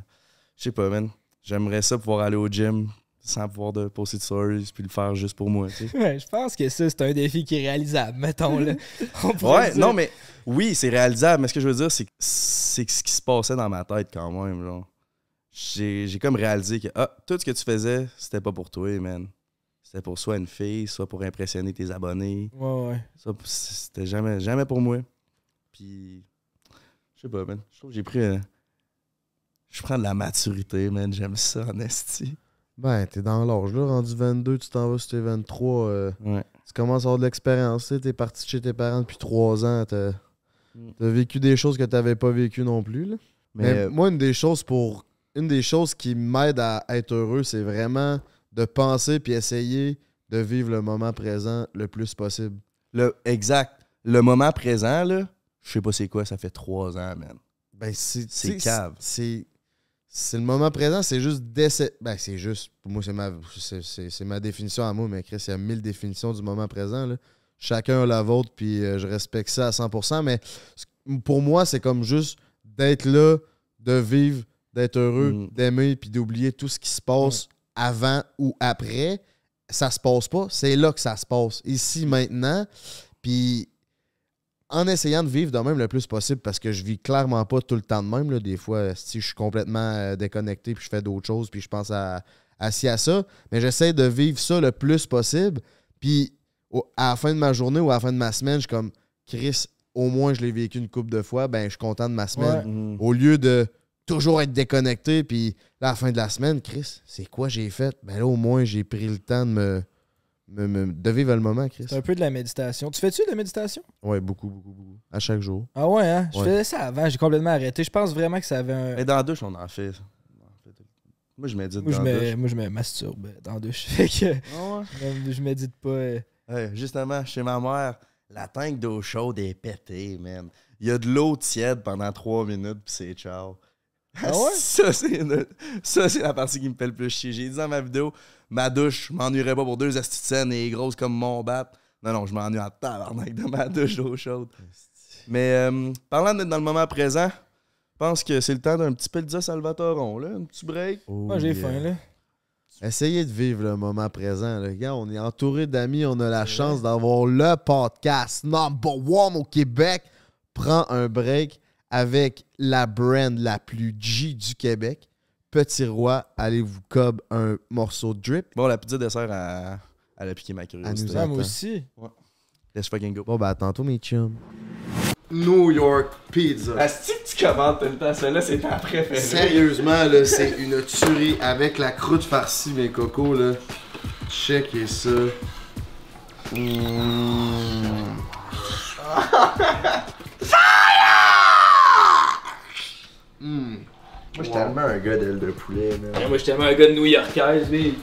Je sais pas, man. J'aimerais ça pouvoir aller au gym sans pouvoir de poster de stories. Puis le faire juste pour moi, tu sais. [laughs] Ouais, je pense que ça, c'est un défi qui est réalisable, mettons. Là. [laughs] On Ouais, dire. non, mais oui, c'est réalisable, mais ce que je veux dire, c'est ce qui se passait dans ma tête quand même. Genre. J'ai, comme réalisé que ah, tout ce que tu faisais, c'était pas pour toi, man. C'était pour soit une fille, soit pour impressionner tes abonnés. Ouais, ouais. Ça, c'était jamais, jamais pour moi. Puis, je sais pas, man. Je trouve que j'ai pris. je prends de la maturité, man. J'aime ça, en esti. Ben, t'es dans l'âge, là. Rendu 22, tu t'en vas sur tes 23. euh, Ouais. tu commences à avoir de l'expérience. T'es parti de chez tes parents depuis 3 ans. T'as Mm. t'as vécu des choses que t'avais pas vécues non plus. Là. Mais, Mais euh, moi, une des choses pour. Une des choses qui m'aide à être heureux, c'est vraiment de penser puis essayer de vivre le moment présent le plus possible. le, exact. Le moment présent, là, je sais pas c'est quoi, ça fait trois ans, man. Ben, c'est cave. C'est c'est le moment présent, c'est juste d'essayer. Ben, c'est juste. Pour moi, c'est ma, c'est- ma définition à moi, mais Chris, il y a mille définitions du moment présent. là. Chacun a la vôtre, puis euh, je respecte ça à 100%. Mais pour moi, c'est comme juste d'être là, de vivre, d'être heureux, Mm. d'aimer, puis d'oublier tout ce qui se passe avant ou après. Ça se passe pas, c'est là que ça se passe. Ici, maintenant. Puis en essayant de vivre de même le plus possible parce que je vis clairement pas tout le temps de même. Là. Des fois, si je suis complètement euh, déconnecté puis je fais d'autres choses puis je pense à, à ci, à ça. Mais j'essaie de vivre ça le plus possible. Puis à la fin de ma journée ou à la fin de ma semaine, je suis comme Chris, au moins je l'ai vécu une couple de fois, ben je suis content de ma semaine. Mm. Au lieu de toujours être déconnecté, puis là, à la fin de la semaine, Chris, c'est quoi j'ai fait? Ben là, au moins, j'ai pris le temps de me, me- me- de vivre le moment, Chris. C'est un peu de la méditation. Tu fais-tu de la méditation? Ouais, beaucoup, beaucoup, beaucoup. À chaque jour. Ah ouais, hein? Je Ouais. faisais ça avant, j'ai complètement arrêté. Je pense vraiment que ça avait un. Mais dans la douche, on en fait. On en fait tout. Moi, je médite Moi je, dans la me, douche. moi, je me masturbe dans la douche. [laughs] Fait que euh, je médite pas. euh. Ouais, justement, chez ma mère, la tank d'eau chaude est pétée, man. Il y a de l'eau tiède pendant trois minutes, puis c'est ciao. Ah ouais? [laughs] ça, c'est une- ça, c'est la partie qui me fait le plus chier. J'ai dit dans ma vidéo, ma douche, je m'ennuierais pas pour deux scène et grosses comme mon bat. Non, non, je m'ennuie en tabarnak de ma douche d'eau chaude. Mais euh, parlant d'être dans le moment présent, je pense que c'est le temps d'un petit Pizza Salvatoron, là, un petit break. Moi j'ai faim là. Essayez de vivre le moment présent. Les gars, on est entouré d'amis. On a la chance d'avoir le podcast number one au Québec. Prends un break avec la brand la plus G du Québec. Petit Roi, allez vous cob un morceau de drip? Bon, la pizza dessert, à, elle a piqué ma nous curiosité. Ah, moi Attends. aussi. Let's fucking go. Bon, bah, à tantôt, mes chums. New York Pizza. Est-ce que tu commandes tout le temps? Celle-là, c'est ta préférée. Sérieusement, là, c'est une tuerie avec la croûte farcie, mes cocos, là. Checkez ça. Mmh. Mmh. Moi, je suis tellement un gars d'aile de poulet, là. Moi, je tellement un gars de New Yorkaise, lui.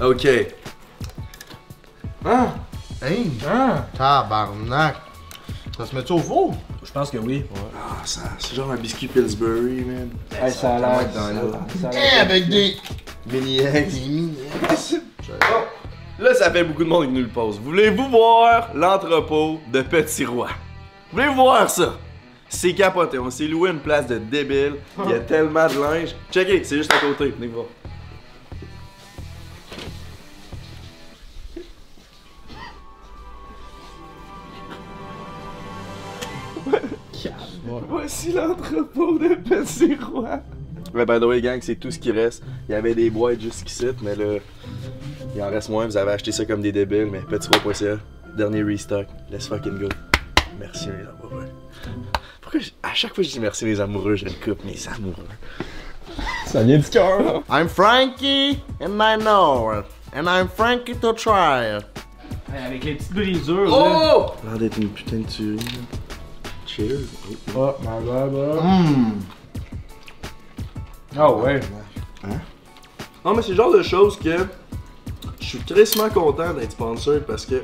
OK. Hein? Hein? Ah, Tabarnak. Ça se met au four? je pense que oui. Ah, ça, c'est genre un biscuit Pillsbury, man. Hey, ça a l'air. être dans l'eau. ça Eh, avec des. Mini eggs. Là, ça fait beaucoup de monde qui nous le pose. Voulez-vous voir l'entrepôt de Petit Roi? Voulez-vous voir ça? C'est capoté. On s'est loué une place de débile. Il y a tellement de linge. Checkez, c'est juste à côté. Venez voir. Voici l'entrepôt de Petit Roi. Ouais, by the way, gang, c'est tout ce qui reste. Il y avait des boîtes jusqu'ici, mais là, il en reste moins. Vous avez acheté ça comme des débiles, mais petitsroi.ca, dernier restock. Let's fucking go. Merci, les amoureux. Pourquoi, je- à chaque fois que je dis merci, les amoureux, je le coupe, mes amoureux. Ça vient du cœur. I'm Frankie, and I know it. And I'm Frankie to try it. Avec les petites brisures. Oh! L'air d'être une putain de tuerie. là. Cheers. Oh, my god, bro. Mmm. Ah ouais. Non, mais c'est le genre de choses que je suis tristement content d'être sponsor parce que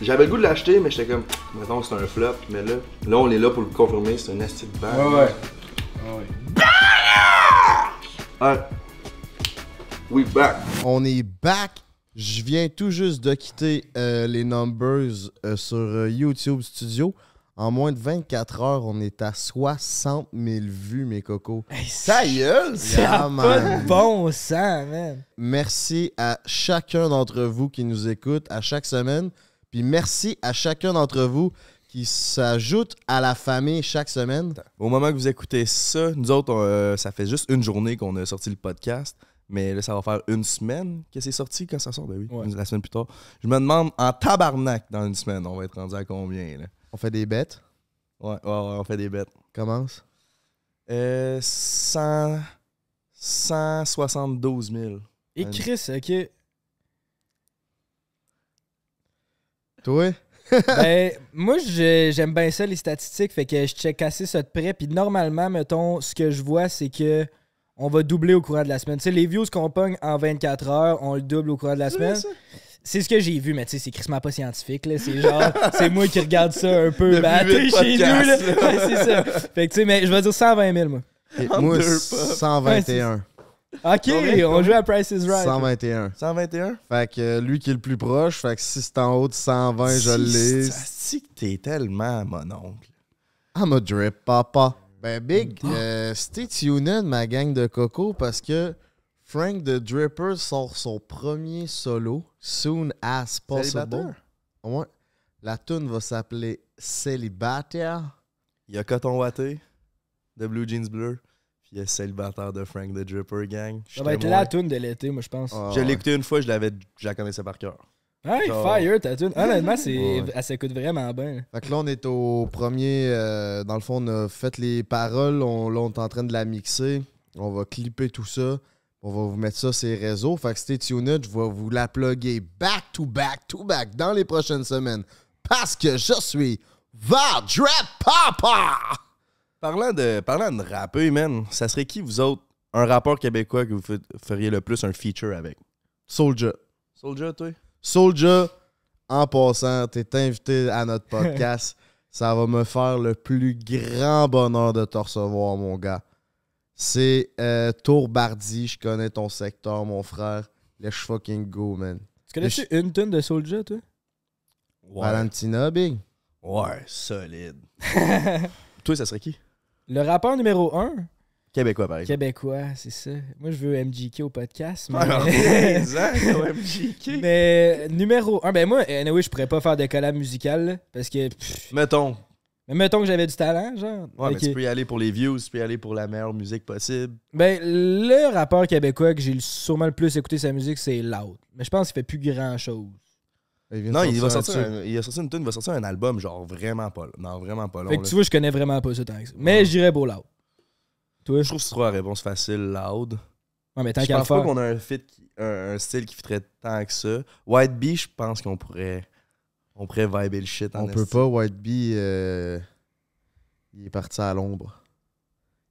j'avais le goût de l'acheter, mais j'étais comme, mettons, c'est un flop, mais là, là, on est là pour le confirmer, c'est un esti de. Ouais, ouais. Ouais. We back. On est back. Je viens tout juste de quitter euh, les numbers euh, sur euh, YouTube Studio. En moins de 24 heures, on est à 60 000 vues, mes cocos. Ça gueule! Ça a pas de bon sens, man. Merci à chacun d'entre vous qui nous écoute à chaque semaine. Puis merci à chacun d'entre vous qui s'ajoute à la famille chaque semaine. Au moment que vous écoutez ça, nous autres, on, euh, ça fait juste une journée qu'on a sorti le podcast. Mais là, ça va faire une semaine que c'est sorti quand ça sort. Ben oui, Ouais. la semaine plus tard. Je me demande, en tabarnak, dans une semaine, on va être rendu à combien, là? On fait des bêtes? Ouais, ouais, ouais, on fait des bêtes. Commence. Euh, 100... 172 000. Et Chris, ok. Toi? [laughs] ben, moi, je- j'aime bien ça, les statistiques. Fait que je check assez ça de près. Puis normalement, mettons, ce que je vois, c'est que on va doubler au courant de la semaine. Tu sais, les views qu'on pogne en 24 heures, on le double au courant de la semaine. C'est ce que j'ai vu, mais tu sais, c'est crissement pas scientifique, là. C'est genre, [laughs] c'est moi qui regarde ça un peu batté [laughs] chez nous, là. [laughs] Ouais, c'est ça. Fait que tu sais, mais je vais dire 120 000, moi. Et moi, deux pas. 121. Ok, on joue à Price is Right. 121. 121? Fait que euh, lui qui est le plus proche, fait que si c'est en haut de 120, je l'ai. Si que t'es tellement mon oncle. I'm a drip, papa. Ben, Big, euh, stay tuned, ma gang de coco, parce que Frank the Dripper sort son premier solo, soon as possible. Ouais. La tune va s'appeler Célibataire. Il y a Coton Watté de Blue Jeans Bleu. Puis il y a Célibataire de Frank the Dripper Gang. Ça va être la tune de l'été, moi, je pense. Ah, Je l'ai ouais. écouté une fois, je l'avais, je la connaissais par cœur. Hey, genre- fire, ta tune. Honnêtement, c'est, Ouais. elle s'écoute vraiment bien. Fait que là, on est au premier. euh, dans le fond, on a fait les paroles. On, là, on est en train de la mixer. On va clipper tout ça. On va vous mettre ça sur les réseaux. Fait que stay tuned. Je vais vous la plugger back to back to back dans les prochaines semaines. Parce que je suis Drip Papa! Parlant de, parlant de rappeur, man, ça serait qui, vous autres, un rappeur québécois que vous fe- feriez le plus un feature avec? Soldier. Soldier, toi? Soldier, en passant, t'es invité à notre [laughs] podcast. Ça va me faire le plus grand bonheur de te recevoir, mon gars. C'est euh, Tourbardi, je connais ton secteur, mon frère. Let's fucking go, man. Tu connais-tu une tune de Soulja, toi? Valentina, big. Ouais, solide. [laughs] toi, ça serait qui? Le rappeur numéro 1, Québécois, par exemple. québécois, c'est ça. Moi, je veux MGK au podcast. Mais, Alors, 15 ans, quand même, JK. mais numéro 1, ben moi, anyway, je pourrais pas faire de collab musical, là, parce que... pff, Mettons. Mais mettons que j'avais du talent, genre. Ouais, mais tu peux y aller pour les views, tu peux y aller pour la meilleure musique possible. Ben, le rappeur québécois que j'ai le- sûrement le plus écouté sa musique, c'est Loud. Mais je pense qu'il fait plus grand-chose. Il Non, il va sortir un, il a sorti une tune, il va sortir un album, genre vraiment pas, non, vraiment pas long. Fait que là. tu vois, je connais vraiment pas ça tant que ça. Mais j'irais pour Loud. Toi, Je trouve que c'est trop la réponse facile, loud. Ouais, mais tant Je pense pas qu'on a un fit, qui- un, un style qui fitterait tant que ça. White Bee, je pense qu'on pourrait, on pourrait vibrer le shit en On peut pas, White Bee, euh, il est parti à l'ombre.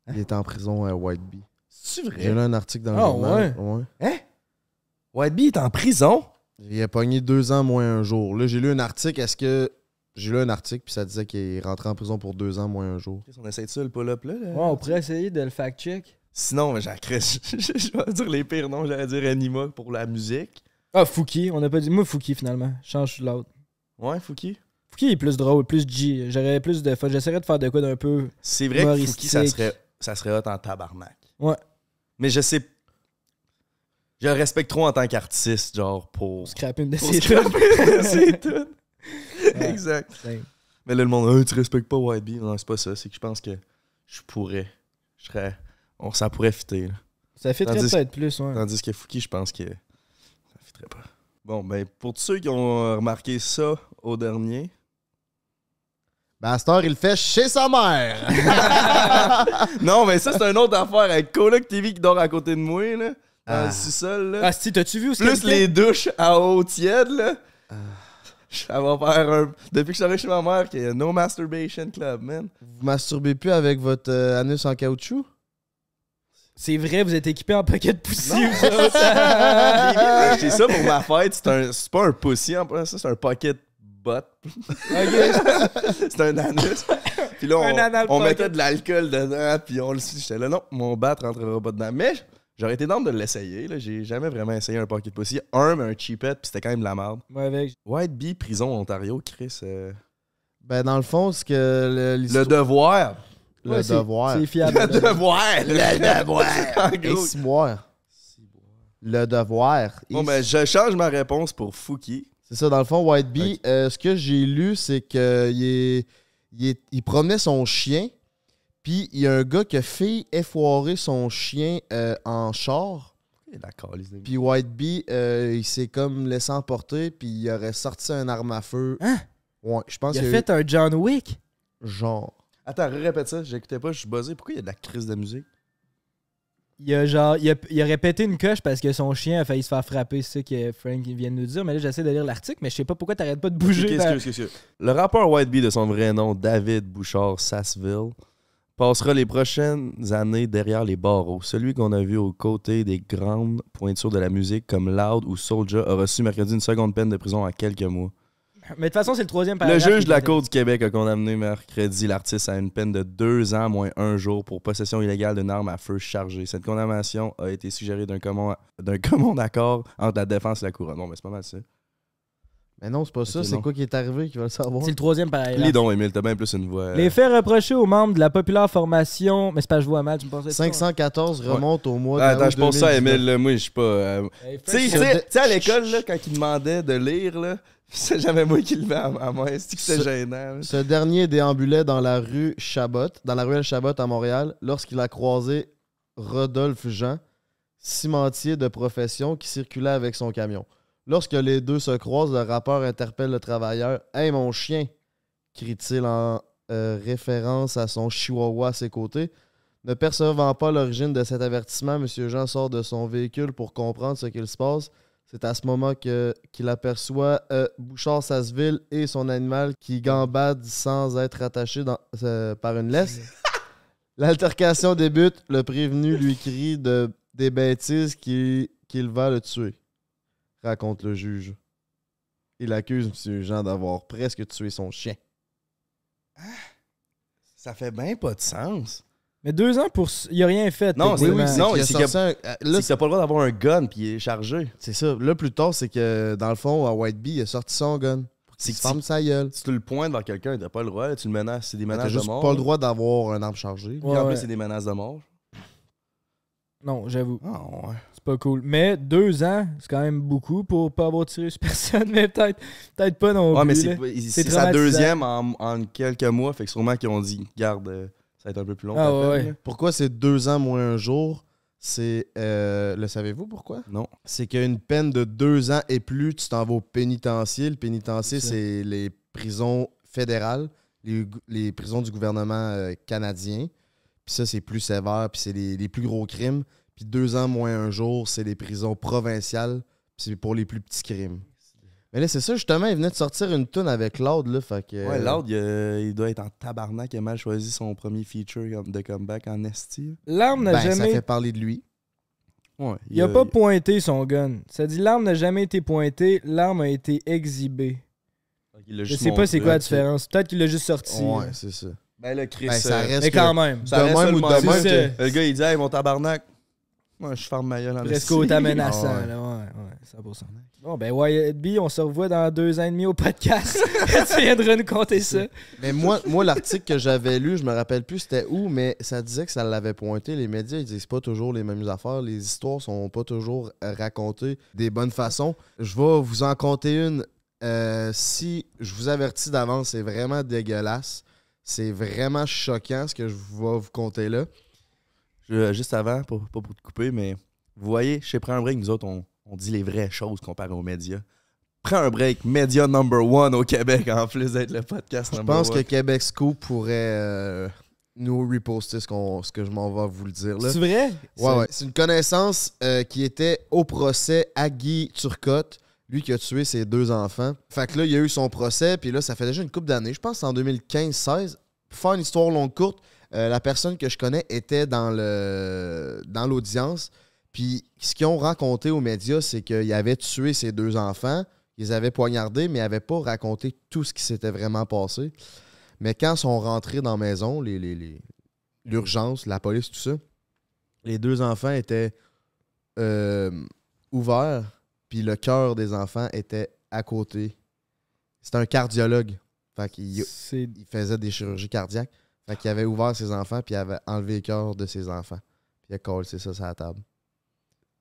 Il est en prison à White Bee. C'est J'ai lu vrai? un article dans le Ah, journal. Ouais? White Bee est en prison? Il a pogné deux ans moins un jour. Là, j'ai lu un article. Est-ce que. J'ai lu un article, puis ça disait qu'il est rentré en prison pour deux ans moins un jour. Qu'est-ce qu'on essaie de ça, le pull-up là? là? Ouais, on pourrait essayer de le fact-check. Sinon, mais j'en crée- je, je- je vais dire les pires noms, j'allais dire Anima pour la musique. Ah, Fouki. On a pas dit. Moi, Fouki, finalement. Change l'autre. Ouais, Fouki. Fouki est plus drôle, plus G. J'aurais plus de fun. J'essaierais de faire de quoi d'un peu. C'est vrai que. Fouki, ça serait, ça serait hot en tabarnak. Ouais. Mais je sais. Je le respecte trop en tant qu'artiste, genre, pour. Scraper une de ses. [laughs] Ouais. Exact. Mais là, le monde, Hey, tu respectes pas White Bee? Non, c'est pas ça. C'est que je pense que je pourrais. Je serais. On, ça pourrait fitter, là. Ça Tandis- peut-être plus, ouais. Tandis que Fouki, je pense que ça fitterait pas. Bon, ben, pour tous ceux qui ont euh, remarqué ça au dernier, Ben, à cette heure, il le fait chez sa mère. [laughs] non, mais ça, c'est une autre affaire avec Coloc TV qui dort à côté de moi, là, dans Ah. le sous-sol, là. Ah, si, t'as-tu vu où Plus les douches à eau tiède, là. Ça va faire un. Depuis que je suis chez ma mère, qu'il y a No Masturbation Club, man. Vous masturbez plus avec votre euh, anus en caoutchouc? C'est vrai, vous êtes équipé en paquet de poussi, vous [laughs] J'ai ça pour ma fête. C'est un- C'est pas un pussy en plus, ça, c'est un pocket butt. [laughs] c'est un anus. Puis là, on, mettait de l'alcool dedans, puis on le J'étais là, non, mon bat rentrera pas dedans. Mais j'aurais été d'âme de l'essayer. là. J'ai jamais vraiment essayé un pocket pussy. Un, mais un cheapette, puis c'était quand même de la merde. Avec. White Bee, prison Ontario, Chris. euh, Ben, dans le fond, c'est que le, Le devoir. Le devoir. C'est fiable. Le devoir. Le [laughs] devoir. En ciboire. Le devoir. Bon, ben, je change ma réponse pour Fouki. C'est ça, dans le fond, White Bee, euh, ce que j'ai lu, c'est que il, est- il, est- il promenait son chien, puis il y a un gars qui a fait effoirer son chien euh, en char, D'accord, les amis. puis White Bee, euh, il s'est comme laissé emporter, puis il aurait sorti un arme à feu. Hein? Ouais, je pense Il a y a fait un John Wick. genre. Attends, répète ça. J'écoutais pas, je suis buzzé. Pourquoi il y a de la crise de musique? Il a genre. Il a, il a répété une coche parce que son chien a failli se faire frapper. C'est ça que Frank vient de nous dire. Mais là, j'essaie de lire l'article, mais je sais pas pourquoi t'arrêtes pas de bouger. Excuse, excuse, excuse. Le rappeur White Bee, de son vrai nom, David Bouchard Sassville, passera les prochaines années derrière les barreaux. Celui qu'on a vu aux côtés des grandes pointures de la musique comme Loud ou Soulja a reçu mercredi une seconde peine de prison en quelques mois. Mais de toute façon, c'est le troisième Le juge de la Cour du Québec a condamné mercredi l'artiste à une peine de deux ans moins un jour pour possession illégale d'une arme à feu chargée. Cette condamnation a été suggérée d'un commun, d'un commun accord entre la défense et la couronne. Bon, mais c'est pas mal ça. Mais non, c'est pas ça, c'est quoi qui est arrivé qui va le savoir? C'est le troisième paragraphe. Les dons, Emile, t'as bien plus une voix. euh, Les faits reprochés aux membres de la populaire formation. Mais c'est pas, je vois mal, tu me pensais. 514 remonte au mois Ah, d'août Attends, je pense ça, 2019. Emile, là, moi, je suis pas. euh, Tu sais, à l'école, là, quand ils demandaient de lire, là, c'est jamais moi qui le mets à moi. C'est que c'était Ce- gênant. Ce dernier déambulait dans la rue Chabot, dans la ruelle Chabot à Montréal, lorsqu'il a croisé Rodolphe Jean, cimentier de profession, qui circulait avec son camion. Lorsque les deux se croisent, le rappeur interpelle le travailleur. Hey mon chien crie-t-il en euh, référence à son chihuahua à ses côtés. Ne percevant pas l'origine de cet avertissement, M. Jean sort de son véhicule pour comprendre ce qu'il se passe. C'est à ce moment que- qu'il aperçoit euh, Bouchard Sasseville et son animal qui gambade sans être attaché dans- euh, par une laisse. [laughs] L'altercation débute. Le prévenu lui crie de, des bêtises qui- qu'il va le tuer. Raconte le juge. Il accuse M. Jean d'avoir presque tué son chien. Ça fait bien pas de sens. Mais deux ans pour. Il a rien fait. Non, c'est- oui, non, c'est un- euh, pas le droit d'avoir un gun puis il est chargé. c'est ça. Là, plus tard, c'est que dans le fond, à White Bee, il a sorti son gun. C'est que ferme sa gueule. Si tu le pointes vers quelqu'un, t'as pas le droit, là, tu le menaces. C'est des T'as menaces juste de mort. pas le droit d'avoir un arme chargée. Puis Ouais, en ouais. plus, c'est des menaces de mort. Non, j'avoue. Ah ouais. C'est pas cool. Mais deux ans, c'est quand même beaucoup pour pas avoir tiré sur [laughs] personne. Mais peut-être peut-être pas non Ouais, plus. mais c'est sa deuxième en, en quelques mois. Fait que sûrement qu'ils ont dit, garde, euh, ça va être un peu plus long. Ah ouais, ouais. Pourquoi c'est deux ans moins un jour? C'est. euh, le savez-vous pourquoi? Non. C'est qu'une peine de deux ans et plus, tu t'en vas au pénitencier. Le pénitencier, C'est ça. c'est les prisons fédérales, les prisons du gouvernement euh, canadien. Puis ça, c'est plus sévère, puis c'est les, les plus gros crimes. Puis deux ans moins un jour, c'est les prisons provinciales, puis c'est pour les plus petits crimes. Mais là, c'est ça, justement, il venait de sortir une toune avec Loud, là, fait que... Ouais, Loud, il, a- il doit être en tabarnak. Il a mal choisi son premier feature de comeback en esti. L'arme n'a Ben, ça jamais. fait parler de lui. Ouais, Il a pas pointé son gun. Ça dit l'arme n'a jamais été pointée, l'arme a été exhibée. il Je juste sais pas c'est quoi la différence. Peut-être qu'il l'a juste sorti. Ouais, c'est ça. Ben là, Chris. Ben, ça euh, reste Mais que- quand même. ça de reste même le ou de même que- Le gars, il dit, hey, mon tabarnak. Moi, je ferme ma gueule en Presque esti. autant menaçant. Ah ouais. là, ouais, ouais. 100%. Bon, ben, Wyatt B, on se revoit dans deux ans et demi au podcast. [laughs] [laughs] tu viendras nous compter ça. Mais moi, moi l'article que j'avais lu, je me rappelle plus c'était où, mais ça disait que ça l'avait pointé. Les médias, ils disent pas toujours les mêmes affaires. Les histoires sont pas toujours racontées des bonnes façons. Je vais vous en compter une. Euh, si je vous avertis d'avance, c'est vraiment dégueulasse. C'est vraiment choquant ce que je vais vous conter là. Je- juste avant, pour, pas pour te couper, mais vous voyez, chez break, nous autres, on, on dit les vraies choses comparé aux médias. Prends un break, média number one au Québec, [laughs] en plus d'être le podcast Je number pense que. Québec Scoop pourrait euh, nous reposter ce, qu'on- ce que je m'en vais vous le dire. Là. C'est vrai? Ouais, ouais. C'est une connaissance euh, qui était au procès à Guy Turcotte, lui qui a tué ses deux enfants. Fait que là, il y a eu son procès, puis là, ça fait déjà une couple d'années. Je pense que c'est en 2015-16. Pour faire une histoire longue courte, euh, la personne que je connais était dans le dans l'audience. Puis ce qu'ils ont raconté aux médias, c'est qu'il avait tué ses deux enfants, ils les avaient poignardés, mais ils n'avaient pas raconté tout ce qui s'était vraiment passé. Mais quand ils sont rentrés dans la maison, les- les- les- l'urgence, la police, tout ça, les deux enfants étaient euh, ouverts, puis le cœur des enfants était à côté. C'était un cardiologue. Fait qu'il il faisait des chirurgies cardiaques. Fait qu'il avait ouvert ses enfants, puis il avait enlevé le cœur de ses enfants. Puis il a collé ça sur la table.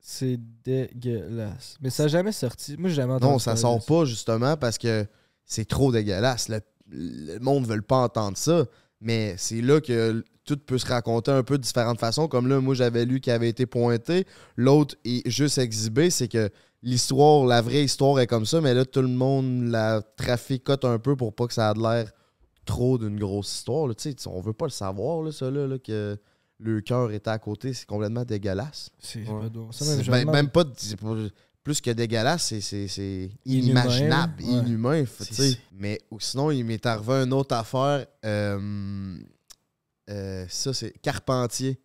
C'est dégueulasse. Mais ça n'a jamais sorti. Moi, j'ai jamais entendu Non, ça sort ça. pas justement parce que c'est trop dégueulasse. Le, le monde ne veut pas entendre ça. Mais c'est là que tout peut se raconter un peu de différentes façons. Comme là, moi, j'avais lu qu'il avait été pointé. L'autre est juste exhibé. C'est que l'histoire, la vraie histoire est comme ça. Mais là, tout le monde la traficote un peu pour pas que ça ait l'air trop d'une grosse histoire. là. On veut pas le savoir, là, ça, là, là, que le cœur était à côté. C'est complètement dégueulasse. C'est Ouais. pas drôle. Ça, même, ben- même pas, c'est pas- plus que dégueulasse, c'est- c'est c'est Inhumain, inimaginable, ouais. inhumain. C'est- Mais ou sinon, il m'est arrivé une autre affaire. euh, euh, ça, c'est Carpentier.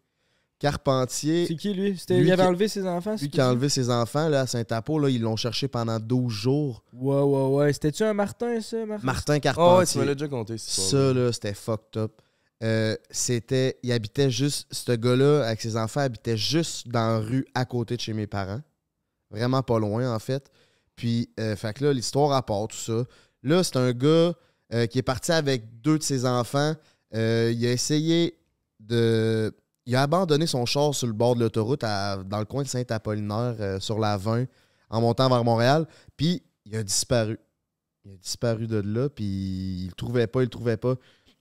Carpentier, C'est qui, lui? Lui il avait qui- enlevé ses enfants? c'est lui qui a enlevé ses enfants là, à Saint-Apo, là, ils l'ont cherché pendant 12 jours. Ouais, ouais, ouais. C'était-tu un Martin, ça, Martin? Martin Oh, ouais, tu Carpentier. déjà compté, Ça, là, c'était fucked up. Euh, c'était. Il habitait juste. Ce gars-là, avec ses enfants, habitait juste dans la rue à côté de chez mes parents. Vraiment pas loin, en fait. Puis, euh, fait que là, l'histoire part, tout ça. Là, c'est un gars euh, qui est parti avec deux de ses enfants. Il a essayé de. Il a abandonné son char sur le bord de l'autoroute dans le coin de Saint-Apollinaire, sur la 20, en montant vers Montréal. Puis, il a disparu. Il a disparu de là, puis il le trouvait pas, il le trouvait pas.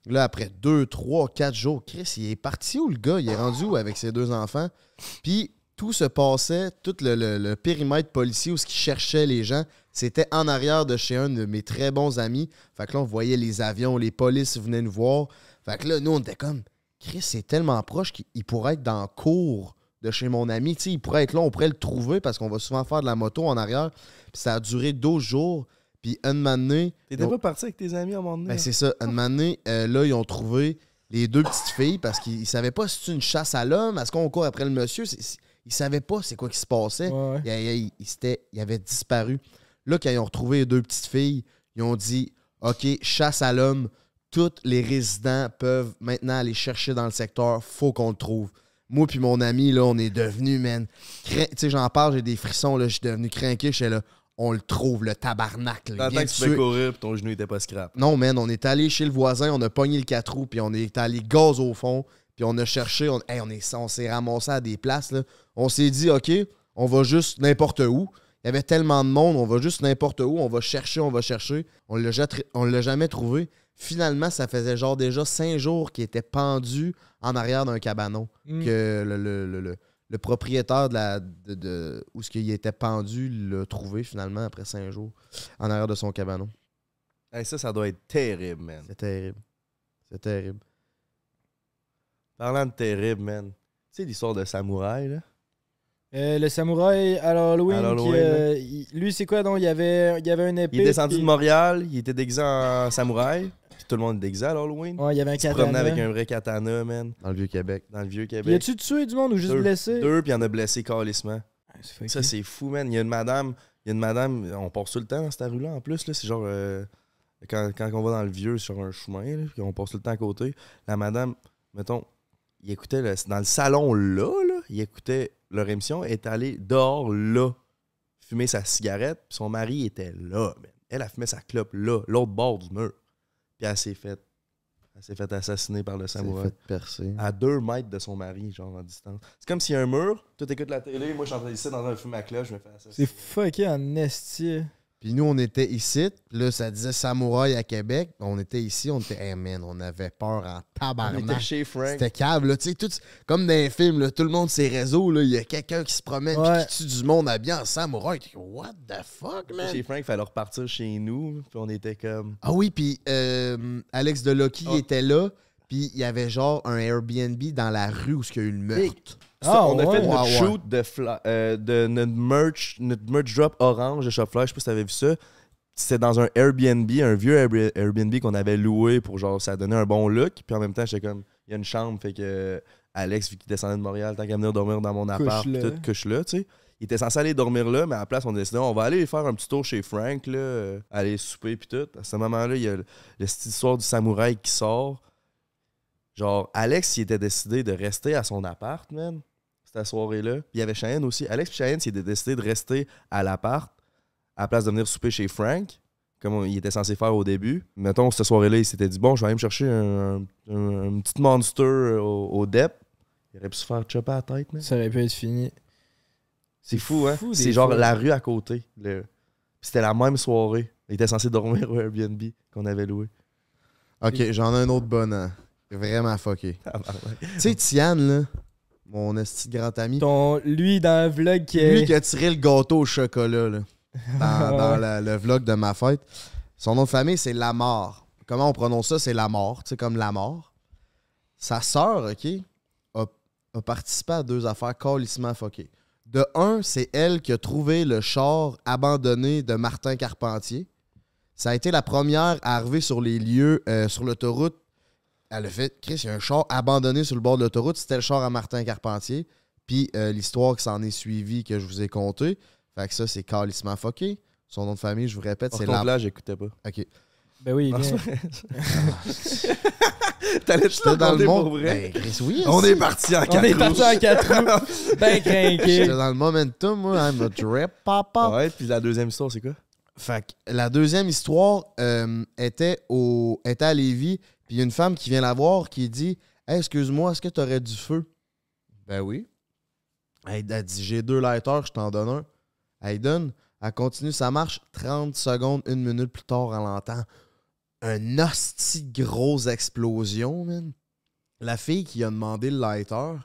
Là, après deux, trois, quatre jours, Chris, il est parti où le gars? Il est rendu où avec ses deux enfants? Puis tout se passait, tout le, le- périmètre policier où ce qui cherchait les gens, c'était en arrière de chez un de mes très bons amis. Fait que là, on voyait les avions, les polices venaient nous voir. Fait que là, nous, on était comme, Chris, c'est tellement proche qu'il il pourrait être dans le cours de chez mon ami. Tu sais, il pourrait être là, on pourrait le trouver parce qu'on va souvent faire de la moto en arrière. Puis ça a duré 12 jours. Puis un moment donné, T'étais ils ont- pas parti avec tes amis à un moment donné? ben, c'est ça. Un moment donné, euh, là, ils ont trouvé les deux petites filles parce qu'ils savaient pas si c'est une chasse à l'homme, est-ce qu'on court après le monsieur. Ils savaient pas c'est quoi qui se passait. Ouais, ouais. Il, il- il- avait disparu. Là, quand ils ont retrouvé les deux petites filles, ils ont dit OK, chasse à l'homme, tous les résidents peuvent maintenant aller chercher dans le secteur, faut qu'on le trouve. Moi puis mon ami, là, on est devenus, man. Tu sais, j'en parle, j'ai des frissons, là, je suis devenu craqué, j'étais là, on le trouve, le tabarnak. là, que tu fais courir pis ton genou était pas scrap. non, man, on est allé chez le voisin, on a pogné le 4 roues, puis on est allé gaz au fond, puis on a cherché, on, hey, on est- on s'est ramassé à des places. Là. On s'est dit, OK, on va juste n'importe où. Il y avait tellement de monde, on va juste n'importe où, on va chercher, on va chercher. On on l'a jamais trouvé. Finalement, ça faisait genre déjà cinq jours qu'il était pendu en arrière d'un cabanon. Mm. Que le, le- le- le- le propriétaire de la de, de- où ce qu'il était pendu l'a trouvé finalement après cinq jours en arrière de son cabanon. Hey, ça, ça doit être terrible, man. C'est terrible. C'est terrible. Parlant de terrible, man. Tu sais l'histoire de samouraï, là? Euh, le samouraï à l'Halloween, À l'Halloween, qui, euh, il- lui, c'est quoi donc? Il y avait, il y avait une épée. Il est descendu puis- de Montréal, il était déguisé en samouraï. Tout le monde l'Halloween. Ouais, il y avait un avec un vrai katana, man, Dans le Vieux-Québec. dans le vieux Puis Québec. as-tu tué du monde ou juste Deux. blessé? Deux, puis il en a blessé calissement. Ah. Ça, c'est fou, man. Il y a une madame, il y a une madame, on passe tout le temps dans cette rue-là en plus. Là, c'est genre, euh, quand, quand on va dans le vieux sur un chemin, là, puis on passe tout le temps à côté, la madame, mettons, il écoutait le- dans le salon là, là, il écoutait leur émission, est allée dehors là, fumer sa cigarette, puis son mari était là, man. Elle a fumé sa clope là, l'autre bord du mur. Puis elle s'est fait. Elle s'est fait assassiner par le C'est samouraï. fait percer. À deux mètres de son mari, genre en distance. C'est comme s'il y a un mur, toi t'écoutes la télé, moi je suis en train ici dans un fume à clope, je me fais C'est assassiner. fucké en esti. Puis nous, on était ici. Là, ça disait samouraï à Québec. On était ici. On était, hey man, on avait peur en On était tabarnak. chez Frank. C'était câble, là. Tu sais, tout, comme dans les films, là, tout le monde, ses réseaux, là, il y a quelqu'un qui se promène Ouais. puis qui tue du monde habillé en samouraï. What the fuck, man? Chez Frank, il fallait repartir chez nous, puis on était comme. Ah oui, puis euh, Alex Delocky Ah. était là. Puis il y avait genre un Airbnb dans la rue où il y a eu le meurtre. Ça, Ah, on a ouais. fait notre ouais. shoot de, euh, de notre merch, notre merch drop orange de Shopfly. Je sais pas si t'avais vu ça. C'était dans un Airbnb, un vieux Airb- Airbnb qu'on avait loué pour genre ça donnait un bon look. Puis en même temps, j'étais comme il y a une chambre, fait que euh, Alex, vu qu'il descendait de Montréal, tant qu'à venir dormir dans mon appart, Couche tout couche là, tu sais. Il était censé aller dormir là, mais à la place, on a décidé, on va aller faire un petit tour chez Frank, là, euh, aller souper, puis tout. À ce moment-là, il y a le cette histoire du samouraï qui sort. Genre, Alex, il était décidé de rester à son appart, man, cette soirée-là. Puis il y avait Cheyenne aussi. Alex et Cheyenne, il était décidé de rester à l'appart à la place de venir souper chez Frank, comme on- il était censé faire au début. Mettons, cette soirée-là, il s'était dit, bon, je vais aller me chercher un, un, un- un petit monster au, au dep. Il aurait pu se faire chopper à la tête, man. Ça aurait pu être fini. C'est fou, hein? C'est genre fois. la rue à côté. le- Puis C'était la même soirée. Il était censé dormir au Airbnb qu'on avait loué. Ok, j'en ai un autre bon. hein. Vraiment fucké. [laughs] Tu sais, Tiane, là, mon esti de grand ami, Ton, lui, dans le vlog qui lui est. qui a tiré le gâteau au chocolat, là, dans, [laughs] dans la- le vlog de ma fête, son nom de famille, c'est Lamar. Comment on prononce ça? C'est Lamar, tu sais, comme la mort. Sa sœur, OK, a, a participé à deux affaires calissement fuckées. De un, c'est elle qui a trouvé le char abandonné de Martin Carpentier. Ça a été la première à arriver sur les lieux, euh, sur l'autoroute. Elle a fait, Chris, il y a un char abandonné sur le bord de l'autoroute. C'était le char à Martin Carpentier. Puis euh, l'histoire qui s'en est suivie, que je vous ai conté. Fait que ça, c'est calissement fucké. Son nom de famille, je vous répète, c'est la. là, j'écoutais pas. OK. Ben oui, bien. [laughs] T'allais J'étais dans le monde. pour vrai? Ben, Chris, oui. On est parti en On quatre est parti en quatre roues. [laughs] Ben J'étais craqué. dans le momentum, moi. I'm a drip, papa. Ouais, puis la deuxième histoire, c'est quoi? Fait que la deuxième histoire euh, était, au, était à Lévis. Puis il y a une femme qui vient la voir qui dit Hey, excuse-moi, est-ce que tu aurais du feu Ben oui. Elle, elle dit J'ai deux lighters, je t'en donne un. Elle donne. Elle continue sa marche. 30 secondes, une minute plus tard, elle entend une hostie grosse explosion, man. La fille qui a demandé le lighter,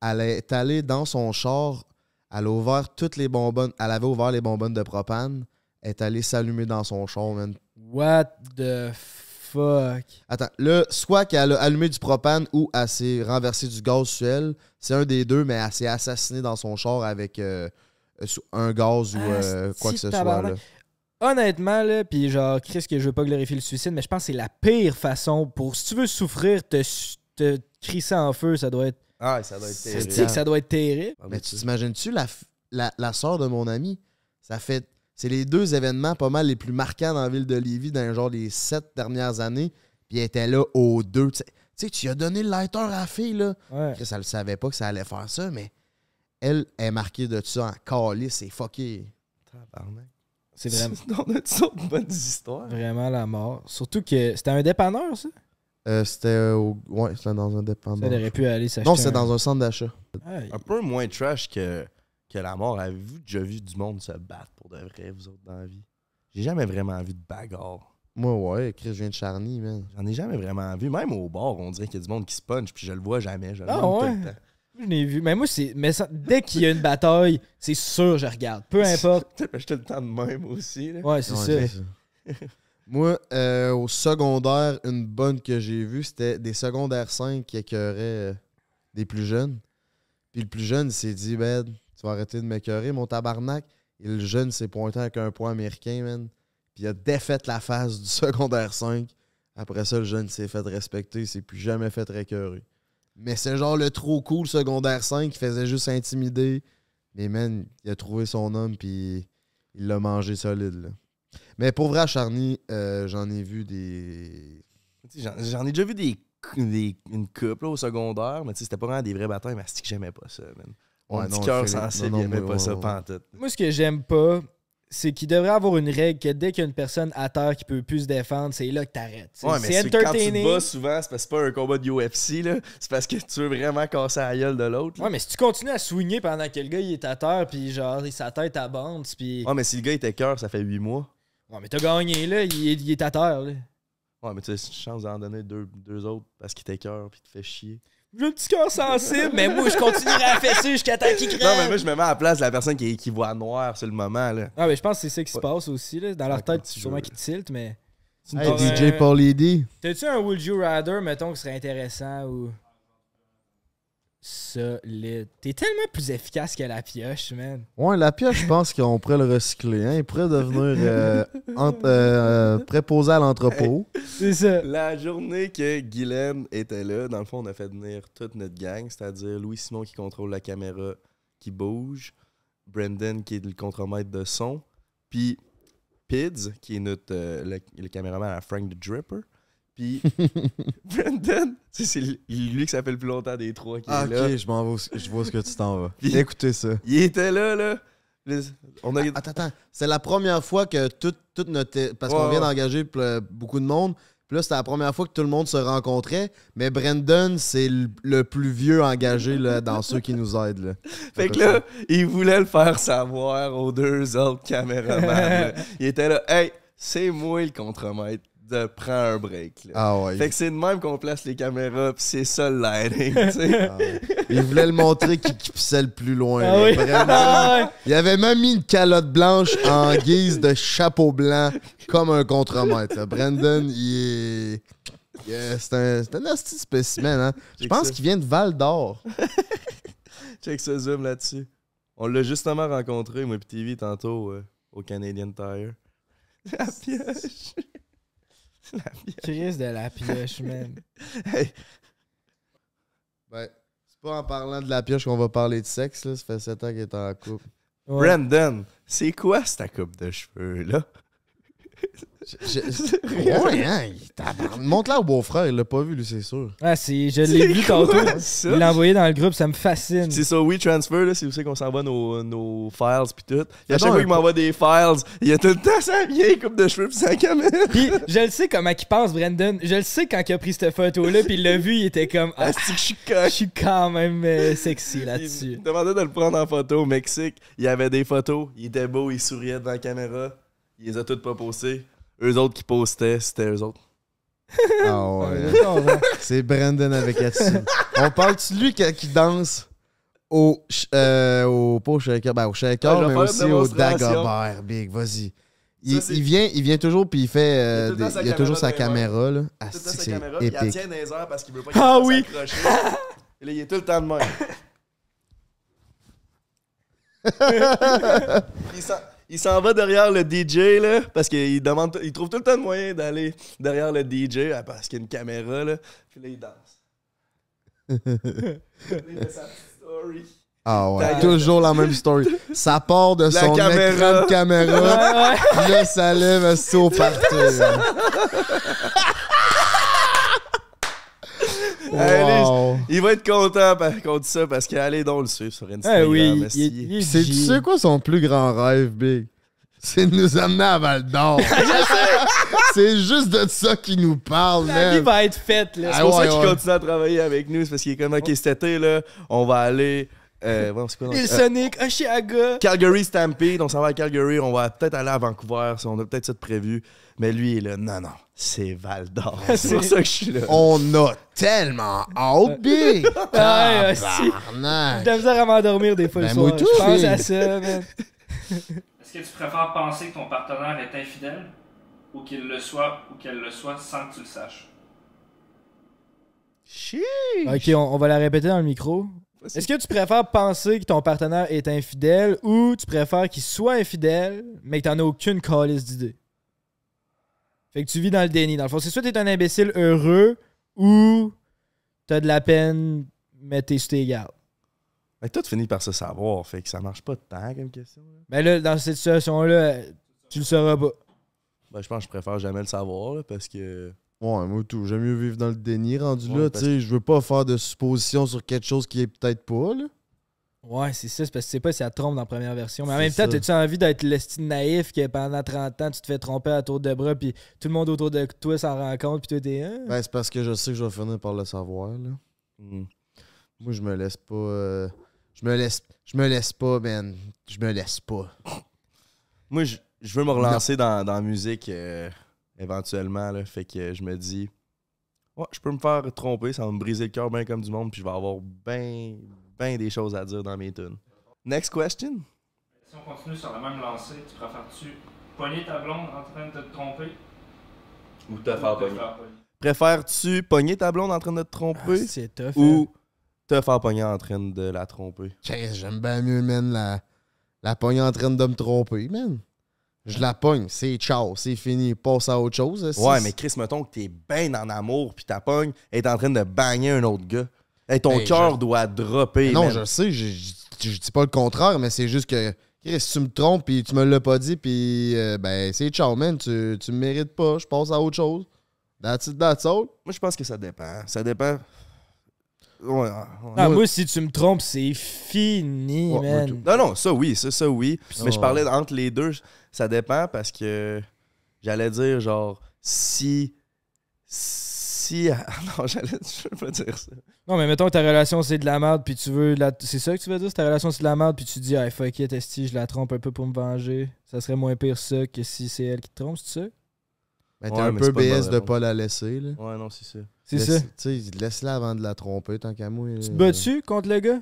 elle est allée dans son char. Elle a ouvert toutes les bonbonnes. Elle avait ouvert les bonbonnes de propane. Elle est allée s'allumer dans son char, man. What the fuck? Attends, là, soit qu'elle a allumé du propane ou elle s'est renversé du gaz sur elle. C'est un des deux, mais elle s'est assassinée dans son char avec euh, euh, un gaz ou euh, quoi que ce soit. Là. Honnêtement, là, puis genre, Chris, que je veux pas glorifier le suicide, mais je pense que c'est la pire façon pour, si tu veux souffrir, te, te crisser en feu, ça doit être. Ah, ça doit être terrible. ça doit être terrible. Mais tu t'imagines-tu la, la, la soeur de mon ami? Ça fait. C'est les deux événements pas mal les plus marquants dans la ville de Lévis dans genre les sept dernières années. Puis elle était là aux deux. Tu sais- tu as donné le lighter à la fille, là. Ouais. Chris, elle le savait pas que ça allait faire ça, mais elle est marquée de ça en calice, c'est fucké. Tabarnak. C'est vraiment, On a toutes sortes de bonnes histoires. vraiment la mort. Surtout que c'était un dépanneur, ça? Euh, c'était euh, au... ouais, c'était dans un Ça dépendant. aurait pu aller s'acheter. Non, c'était un- dans un centre d'achat. Un peu moins trash que, que la mort. Avez-vous déjà vu du monde se battre pour de vrai, vous autres, dans la vie? J'ai jamais vraiment vu de bagarre. Moi, ouais, Chris, je viens de Charny, man. J'en ai jamais vraiment vu. Même au bar, on dirait qu'il y a du monde qui se punch, puis je le vois jamais. Je le Ah ouais? tout le temps. Je l'ai vu. Mais moi, c'est. Mais ça- dès qu'il y a une bataille, c'est sûr, je regarde. Peu importe. [laughs] Je te le temps de même aussi. Là. Ouais, c'est Ouais, ça. [laughs] Moi, euh, au secondaire, une bonne que j'ai vue, c'était des secondaires 5 qui écœuraient euh, des plus jeunes. Puis le plus jeune, il s'est dit, ben, vas arrêter de m'écœurer, mon tabarnak. Et le jeune s'est pointé avec un point américain, man. Puis il a défait la face du [laughs] secondaire 5. Après ça, le jeune s'est fait respecter, il s'est plus jamais fait écœurer. Mais c'est genre le trop cool secondaire 5 qui faisait juste intimider. Mais man, il a trouvé son homme, puis il l'a mangé solide. Mais pour vrai, Charny, euh, j'en ai vu des. J'en ai déjà vu des, des- une couple là, au secondaire, mais c'était pas vraiment des vraies batailles, mais c'est que j'aimais pas ça, man. Mon Ouais, petit non, cœur Philippe, sensible, non, il non, aimait moi, pas ouais, ça ouais. pantoute. Moi, ce que j'aime pas, c'est qu'il devrait avoir une règle que dès qu'il y a une personne à terre qui peut plus se défendre, c'est là que t'arrêtes. C'est Ouais, mais c'est c'est quand tu te entertaining. bats souvent, c'est parce que c'est pas un combat de UFC, là. C'est parce que tu veux vraiment casser la gueule de l'autre. Ouais, mais si tu continues à swinger pendant que le gars il est à terre, puis genre sa tête à bande, puis. Ouais, mais si le gars était cœur, ça fait 8 mois. Ouais, mais t'as gagné là, il est, il est à terre là. Ouais, mais tu as une chance d'en donner deux, deux autres parce qu'il était cœur puis te fait chier. J'ai un petit cœur sensible, mais moi je continuerai à fesser jusqu'à temps qu'il crève. Non, mais moi, je me mets à la place de la personne qui, qui voit noir sur le moment, là. Ah, mais je pense que c'est ça qui se passe aussi là. Dans leur tête, tu sûrement qu'ils tiltent, mais. Hey, DJ Paulie D. T'as-tu un Would You Rather, mettons, qui serait intéressant ou. Solide. T'es tellement plus efficace que la pioche, man. Ouais, la pioche, je pense qu'on pourrait le recycler. Hein? Il pourrait devenir euh, ent- euh, préposé à l'entrepôt. [laughs] C'est ça. La journée que Guylaine était là, dans le fond, on a fait venir toute notre gang, c'est-à-dire Louis Simon qui contrôle la caméra qui bouge, Brendan qui est le contremaître de son, puis Pids qui est notre euh, le, le caméraman à Frank the Dripper, puis [laughs] Brendan, c'est lui qui ça fait le plus longtemps des trois qui Ah, est là. ok, je m'en Je vois ce que tu t'en vas. Puis- Écoutez ça. Il était là, là. On a... Attends, attends. C'est la première fois que toute, toute notre. Parce qu'on vient ouais. d'engager beaucoup de monde. Puis là, c'était la première fois que tout le monde se rencontrait. Mais Brendan, c'est le, le plus vieux engagé là, dans ceux qui nous aident. Là. [laughs] Fait que là, il voulait le faire savoir aux deux autres caméramans. [laughs] Il était là, hey, c'est moi le contremaître. De prendre un break. Là. Ah ouais. Fait que c'est de même qu'on place les caméras, pis c'est ça le lighting, tu sais. Ah ouais. Il voulait le montrer qui, qui pissait le plus loin. Ah là. oui. Vraiment. Ah ouais. Il avait même mis une calotte blanche en guise de chapeau blanc, comme un contremaître. là. Brandon, il est. Yeah, c'est un, c'est un asti spécimen, hein. Je pense qu'il vient de Val d'Or. [laughs] Check ce zoom là-dessus. On l'a justement rencontré, moi pis TV, tantôt euh, au Canadian Tire. [laughs] La pioche. [laughs] La pioche. Chris de la pioche, man. [laughs] Hey, Ben, c'est pas en parlant de la pioche qu'on va parler de sexe, là. Ça fait 7 ans qu'il est en couple. Ouais. Brandon, c'est quoi cette coupe de cheveux, là? Je- je- ouais, hein. il. Montre-la au beau-frère, il l'a pas vu, lui, c'est sûr. Ah, c'est, je l'ai vu tantôt. ça? Il l'a envoyé dans le groupe, ça me fascine. C'est ça, WeTransfer, là, c'est où c'est qu'on s'envoie nos, nos files pis tout. Et à Fais chaque donc fois qu'il m'envoie des files, il y a tout le temps sa vieille coupe de cheveux pis sa caméra. Puis je le sais comment il pense, Brandon. Je le sais quand il a pris cette photo-là, puis il l'a vu, il était comme Ah, Ah, c'est que je suis je suis quand même euh, sexy Il là-dessus. me demandait de le prendre en photo au Mexique. Il y avait des photos, il était beau, il souriait devant la caméra. Il les a toutes pas postées. Eux autres qui postaient, c'était eux autres. Ah ouais. Ouais. C'est Brandon avec Attitude. On parle-tu de lui qui, qui danse au, sh- euh, au, pas au shaker, ben au shaker, Ouais, mais aussi au. Dagobert, Big, vas-y. Il, Ça, c'est- il vient, il vient toujours puis il fait, euh, Il a tout le temps des- sa il a toujours sa caméra là. Ah, Tout c'est sa c'est caméra, puis il la épique. tient dans les airs parce qu'il veut pas Ah qu'il oui. s'accrocher. Et là, il est tout le temps de même. [laughs] il s'en- il s'en va derrière le DJ, là, parce qu'il demande, il trouve tout le temps de moyen d'aller derrière le DJ, ah, parce qu'il y a une caméra, là. Puis là, il danse. [laughs] Il fait sa story. Ah ouais, toujours la même story. Ça part de La son caméra. écran de caméra, puis là ça lève au [laughs] party. Allez. Il va être content par contre ça, parce qu'allez donc le suivre sur Ah Instagram. oui, il, il, C'est, tu sais quoi son plus grand rêve, Big? C'est de nous amener à Val d'Or. [laughs] c'est juste de ça qu'il nous parle, La vie va être faite, là. Ah C'est pour ouais, ça qu'il ouais. continue à travailler avec nous. C'est parce qu'il est comme, OK, cet été, là, on va aller. Euh, quoi, donc? Il Euh, Sonic, Oshiaga. Calgary Stampede, on s'en va à Calgary, on va peut-être aller à Vancouver, si on a peut-être ça de prévu. Mais lui, il est là, non, non, c'est Val d'Or. [laughs] C'est pour ça que je suis là. On a tellement hâte, Big. Ah, [laughs] ouais, si. J'ai Tabarnak. de la misère à m'endormir des fois le Ben, soir. tout, Je pense Big. à ça, man. Est-ce que tu préfères penser que ton partenaire est infidèle ou qu'il le soit ou qu'elle le soit sans que tu le saches? Ok, on, on va la répéter dans le micro. Est-ce que tu préfères penser que ton partenaire est infidèle ou tu préfères qu'il soit infidèle, mais que t'en as aucune calice d'idée? Fait que tu vis dans le déni. Dans le fond, c'est soit t'es un imbécile heureux ou t'as de la peine, mais t'es sur tes gardes. Mais tout finit par se savoir, fait que ça marche pas tant comme question. là. Mais là, dans cette situation-là, tu le sauras pas. Ben, je pense que je préfère jamais le savoir, là, parce que. Ouais, moi tout. J'aime mieux vivre dans le déni rendu Ouais, là. Tu sais, je veux pas faire de suppositions sur quelque chose qui est peut-être pas, là. Ouais, c'est ça, c'est parce que tu sais pas si elle te trompe dans la première version. Mais en même temps, ça. t'as-tu envie d'être le style naïf que pendant 30 ans, tu te fais tromper à tour de bras, puis tout le monde autour de toi s'en rend compte, puis toi, t'es. Hein? Ben, c'est parce que je sais que je vais finir par le savoir, là. Hmm. Moi, je me laisse pas. euh, Je me laisse. Je me laisse pas, man. Je me laisse pas. Moi, je, je veux me relancer dans, dans la musique euh, éventuellement. Là, fait que je me dis, ouais, je peux me faire tromper, ça va me briser le cœur bien comme du monde, puis je vais avoir bien ben des choses à dire dans mes tunes. Next question? Si on continue sur la même lancée, tu préfères-tu pogner ta blonde en train de te tromper? Ou te faire pogner? Préfères-tu pogner ta blonde en train de te Ah, tromper c'est tough. ou te faire pogner en train de la tromper? J'aime bien mieux, man, la, la pogne en train de me tromper, man. Je la pogne, c'est ciao, c'est fini, passe à autre chose. esti. Ouais, mais Chris, mettons que t'es bien en amour, puis ta pogne est en train de bagner un autre gars. Hey, ton Ben, cœur je- doit dropper. Non, man. je sais, je, je, je dis pas le contraire, mais c'est juste que, Chris, si tu me trompes puis tu me l'as pas dit, puis euh, ben, c'est ciao, man, tu, tu me mérites pas, je passe à autre chose. That's it, that's all. Moi, je pense que ça dépend. Ça dépend. Ouais, ouais. Ah, moi, si tu me trompes, c'est fini, Ouais, man. Non, non, ça oui, ça, ça oui. Mais je parlais entre les deux, ça dépend parce que j'allais dire genre si. Si. [laughs] Non, j'allais. Je veux pas dire ça. Non, mais mettons que ta relation c'est de la merde, puis tu veux. La... C'est ça que tu veux dire? Si ta relation c'est de la merde, puis tu dis, ah, fuck it, esti, je la trompe un peu pour me venger. Ça serait moins pire ça que si c'est elle qui te trompe, c'est ça? Ben, t'es Ouais, un peu BS de pas la laisser, là. Ouais, non, c'est ça. C'est ça. Tu sais, laisse-la avant de la tromper, tant qu'à moi. Tu te bats-tu contre le gars?